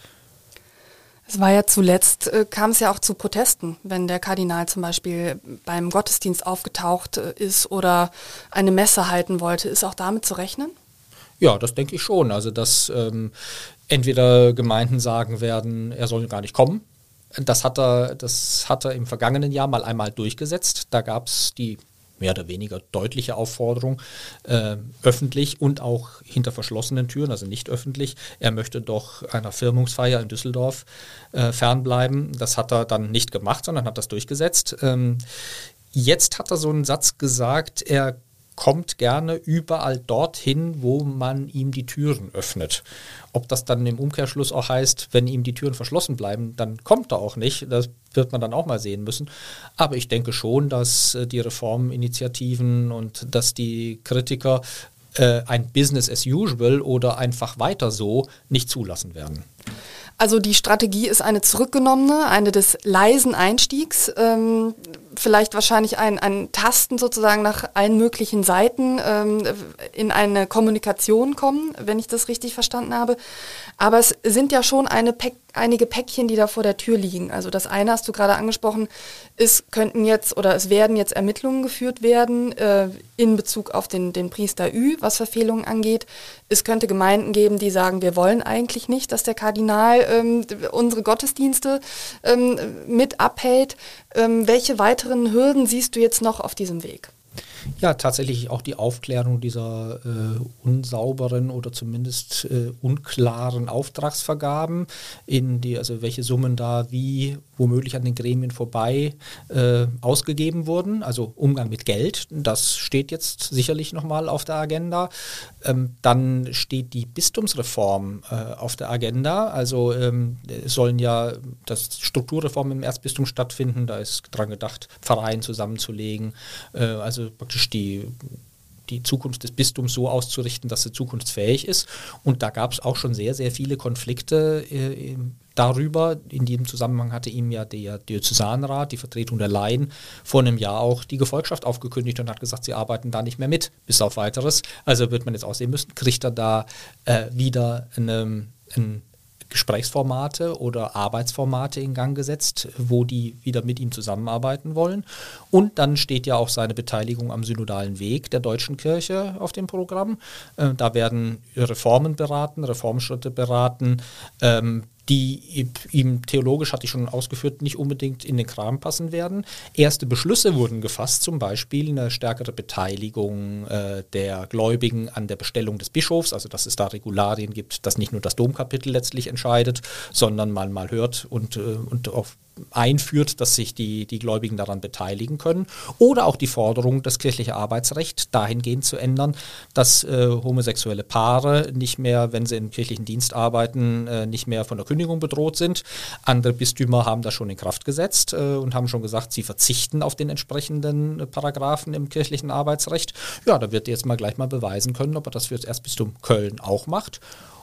Speaker 3: Es war ja zuletzt, äh, kam es ja auch zu Protesten, wenn der Kardinal zum Beispiel beim Gottesdienst aufgetaucht äh, ist oder eine Messe halten wollte. Ist auch damit zu rechnen?
Speaker 1: Ja, das denke ich schon. Also, dass ähm, entweder Gemeinden sagen werden, er soll gar nicht kommen. Das hat er, das hat er im vergangenen Jahr mal einmal durchgesetzt. Da gab es die mehr oder weniger deutliche Aufforderung, äh, öffentlich und auch hinter verschlossenen Türen, also nicht öffentlich. Er möchte doch einer Firmungsfeier in Düsseldorf äh, fernbleiben. Das hat er dann nicht gemacht, sondern hat das durchgesetzt. Ähm, jetzt hat er so einen Satz gesagt, er kommt gerne überall dorthin, wo man ihm die Türen öffnet. Ob das dann im Umkehrschluss auch heißt, wenn ihm die Türen verschlossen bleiben, dann kommt er auch nicht. Das wird man dann auch mal sehen müssen. Aber ich denke schon, dass äh, die Reforminitiativen und dass die Kritiker äh, ein Business as usual oder einfach weiter so nicht zulassen werden.
Speaker 3: Also die Strategie ist eine zurückgenommene, eine des leisen Einstiegs. Ähm, vielleicht wahrscheinlich ein, ein Tasten sozusagen nach allen möglichen Seiten ähm, in eine Kommunikation kommen, wenn ich das richtig verstanden habe. Aber es sind ja schon Päck, einige Päckchen, die da vor der Tür liegen. Also das eine hast du gerade angesprochen, es könnten jetzt oder es werden jetzt Ermittlungen geführt werden äh, in Bezug auf den, den Priester Ü, was Verfehlungen angeht. Es könnte Gemeinden geben, die sagen, wir wollen eigentlich nicht, dass der Kardinal ähm, unsere Gottesdienste ähm, mit abhält. Ähm, welche weiteren Hürden siehst du jetzt noch auf diesem Weg?
Speaker 1: Ja, tatsächlich auch die Aufklärung dieser äh, unsauberen oder zumindest äh, unklaren Auftragsvergaben, in die, also welche Summen da wie womöglich an den Gremien vorbei äh, ausgegeben wurden. Also Umgang mit Geld, das steht jetzt sicherlich nochmal auf der Agenda. Ähm, dann steht die Bistumsreform äh, auf der Agenda. Also ähm, sollen ja das Strukturreform im Erzbistum stattfinden. Da ist dran gedacht, Pfarreien zusammenzulegen. Äh, also praktisch die die Zukunft des Bistums so auszurichten, dass sie zukunftsfähig ist. Und da gab es auch schon sehr, sehr viele Konflikte äh, darüber. In diesem Zusammenhang hatte ihm ja der Diözesanrat, die Vertretung der Laien, vor einem Jahr auch die Gefolgschaft aufgekündigt und hat gesagt, sie arbeiten da nicht mehr mit, bis auf weiteres. Also wird man jetzt aussehen müssen, kriegt er da äh, wieder eine, ein Gesprächsformate oder Arbeitsformate in Gang gesetzt, wo die wieder mit ihm zusammenarbeiten wollen. Und dann steht ja auch seine Beteiligung am synodalen Weg der deutschen Kirche auf dem Programm. Äh, da werden Reformen beraten, Reformschritte beraten, ähm, die ihm theologisch, hatte ich schon ausgeführt, nicht unbedingt in den Kram passen werden. Erste Beschlüsse wurden gefasst, zum Beispiel eine stärkere Beteiligung äh, der Gläubigen an der Bestellung des Bischofs, also dass es da Regularien gibt, dass nicht nur das Domkapitel letztlich entscheidet, sondern man mal hört und, äh, und auf einführt, dass sich die, die Gläubigen daran beteiligen können. Oder auch die Forderung, das kirchliche Arbeitsrecht dahingehend zu ändern, dass äh, homosexuelle Paare nicht mehr, wenn sie im kirchlichen Dienst arbeiten, äh, nicht mehr von der Kündigung bedroht sind. Andere Bistümer haben das schon in Kraft gesetzt äh, und haben schon gesagt, sie verzichten auf den entsprechenden Paragraphen im kirchlichen Arbeitsrecht. Ja, da wird jetzt mal gleich mal beweisen können, ob er das für das Erzbistum Köln auch macht.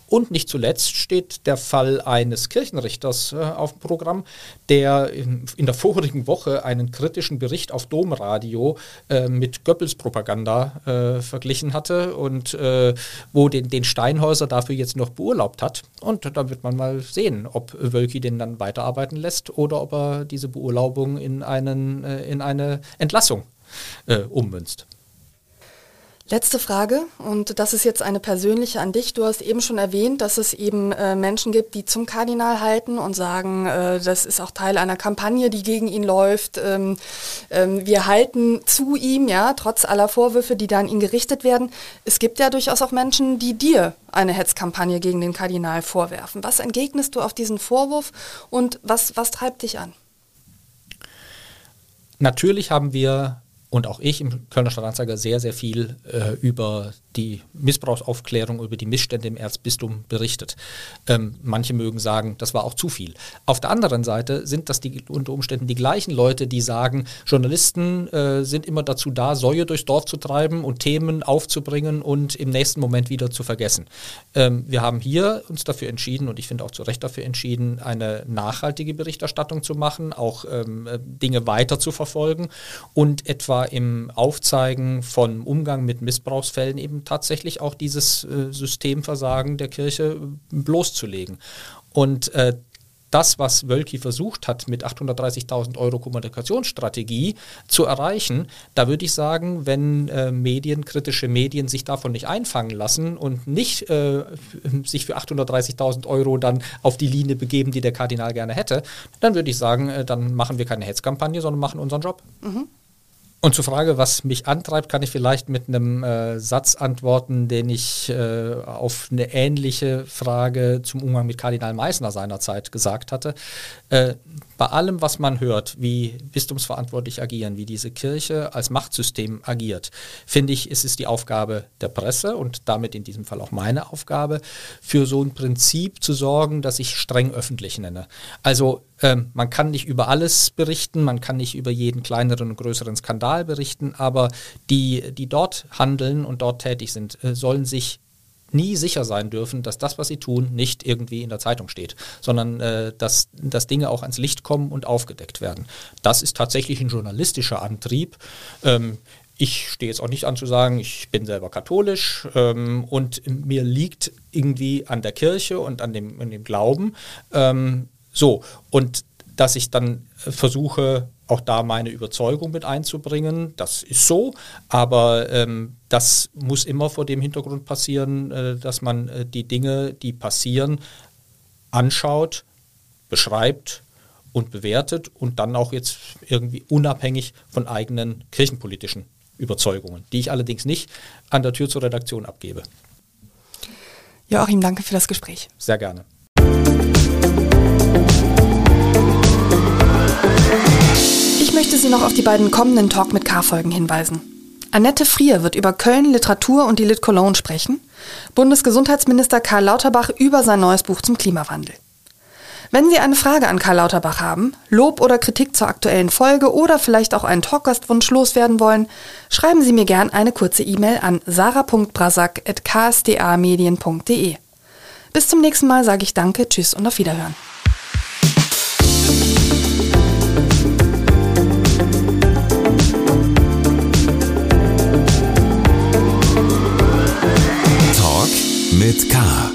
Speaker 1: Und nicht zuletzt steht der Fall eines Kirchenrichters äh, auf dem Programm, der in, in, der vorigen Woche einen kritischen Bericht auf Domradio äh, mit Goebbels Propaganda äh, verglichen hatte und äh, wo den, den Steinhäuser dafür jetzt noch beurlaubt hat. Und da wird man mal sehen, ob Wölki den dann weiterarbeiten lässt oder ob er diese Beurlaubung in, einen, äh, in eine Entlassung äh, ummünzt.
Speaker 3: Letzte Frage und das ist jetzt eine persönliche an dich. Du hast eben schon erwähnt, dass es eben äh, Menschen gibt, die zum Kardinal halten und sagen, äh, das ist auch Teil einer Kampagne, die gegen ihn läuft. Ähm, ähm, wir halten zu ihm, ja, trotz aller Vorwürfe, die da an ihn gerichtet werden. Es gibt ja durchaus auch Menschen, die dir eine Hetzkampagne gegen den Kardinal vorwerfen. Was entgegnest du auf diesen Vorwurf und was, was treibt dich an?
Speaker 1: Natürlich haben wir und auch ich im Kölner Stadtanzeiger sehr, sehr viel äh, über die Missbrauchsaufklärung, über die Missstände im Erzbistum berichtet. Ähm, manche mögen sagen, das war auch zu viel. Auf der anderen Seite sind das die, unter Umständen die gleichen Leute, die sagen, Journalisten äh, sind immer dazu da, Säue durchs Dorf zu treiben und Themen aufzubringen und im nächsten Moment wieder zu vergessen. Ähm, wir haben hier uns dafür entschieden, und ich finde auch zu Recht dafür entschieden, eine nachhaltige Berichterstattung zu machen, auch ähm, äh, Dinge weiter zu verfolgen und etwa im Aufzeigen von Umgang mit Missbrauchsfällen eben tatsächlich auch dieses äh, Systemversagen der Kirche bloßzulegen. Und äh, das, was Wölki versucht hat, mit 830.000 Euro Kommunikationsstrategie zu erreichen, da würde ich sagen, wenn äh, Medien, kritische Medien sich davon nicht einfangen lassen und nicht äh, sich für 830.000 Euro dann auf die Linie begeben, die der Kardinal gerne hätte, dann würde ich sagen, äh, dann machen wir keine Hetzkampagne, sondern machen unseren Job. Mhm. Und zur Frage, was mich antreibt, kann ich vielleicht mit einem äh, Satz antworten, den ich äh, auf eine ähnliche Frage zum Umgang mit Kardinal Meissner seinerzeit gesagt hatte. Äh, bei allem, was man hört, wie bistumsverantwortlich agieren, wie diese Kirche als Machtsystem agiert, finde ich, ist es die Aufgabe der Presse und damit in diesem Fall auch meine Aufgabe, für so ein Prinzip zu sorgen, das ich streng öffentlich nenne. Also ähm, man kann nicht über alles berichten, man kann nicht über jeden kleineren und größeren Skandal berichten, aber die, die dort handeln und dort tätig sind, äh, sollen sich nie sicher sein dürfen, dass das, was sie tun, nicht irgendwie in der Zeitung steht, sondern äh, dass, dass Dinge auch ans Licht kommen und aufgedeckt werden. Das ist tatsächlich ein journalistischer Antrieb. Ähm, ich stehe jetzt auch nicht an zu sagen, ich bin selber katholisch ähm, und mir liegt irgendwie an der Kirche und an dem, an dem Glauben. Ähm, so, und dass ich dann versuche, auch da meine Überzeugung mit einzubringen, das ist so, aber ähm, das muss immer vor dem Hintergrund passieren, äh, dass man äh, die Dinge, die passieren, anschaut, beschreibt und bewertet und dann auch jetzt irgendwie unabhängig von eigenen kirchenpolitischen Überzeugungen, die ich allerdings nicht an der Tür zur Redaktion abgebe.
Speaker 3: Joachim, danke für das Gespräch.
Speaker 1: Sehr gerne.
Speaker 3: Ich möchte Sie noch auf die beiden kommenden Talk mit K-Folgen hinweisen. Annette Frier wird über Köln, Literatur und die Lit Cologne sprechen. Bundesgesundheitsminister Karl Lauterbach über sein neues Buch zum Klimawandel. Wenn Sie eine Frage an Karl Lauterbach haben, Lob oder Kritik zur aktuellen Folge oder vielleicht auch einen Talkgastwunsch loswerden wollen, schreiben Sie mir gern eine kurze E-Mail an sarah.brasak.ksda-medien.de. Bis zum nächsten Mal sage ich Danke, Tschüss und auf Wiederhören.
Speaker 2: Mit K.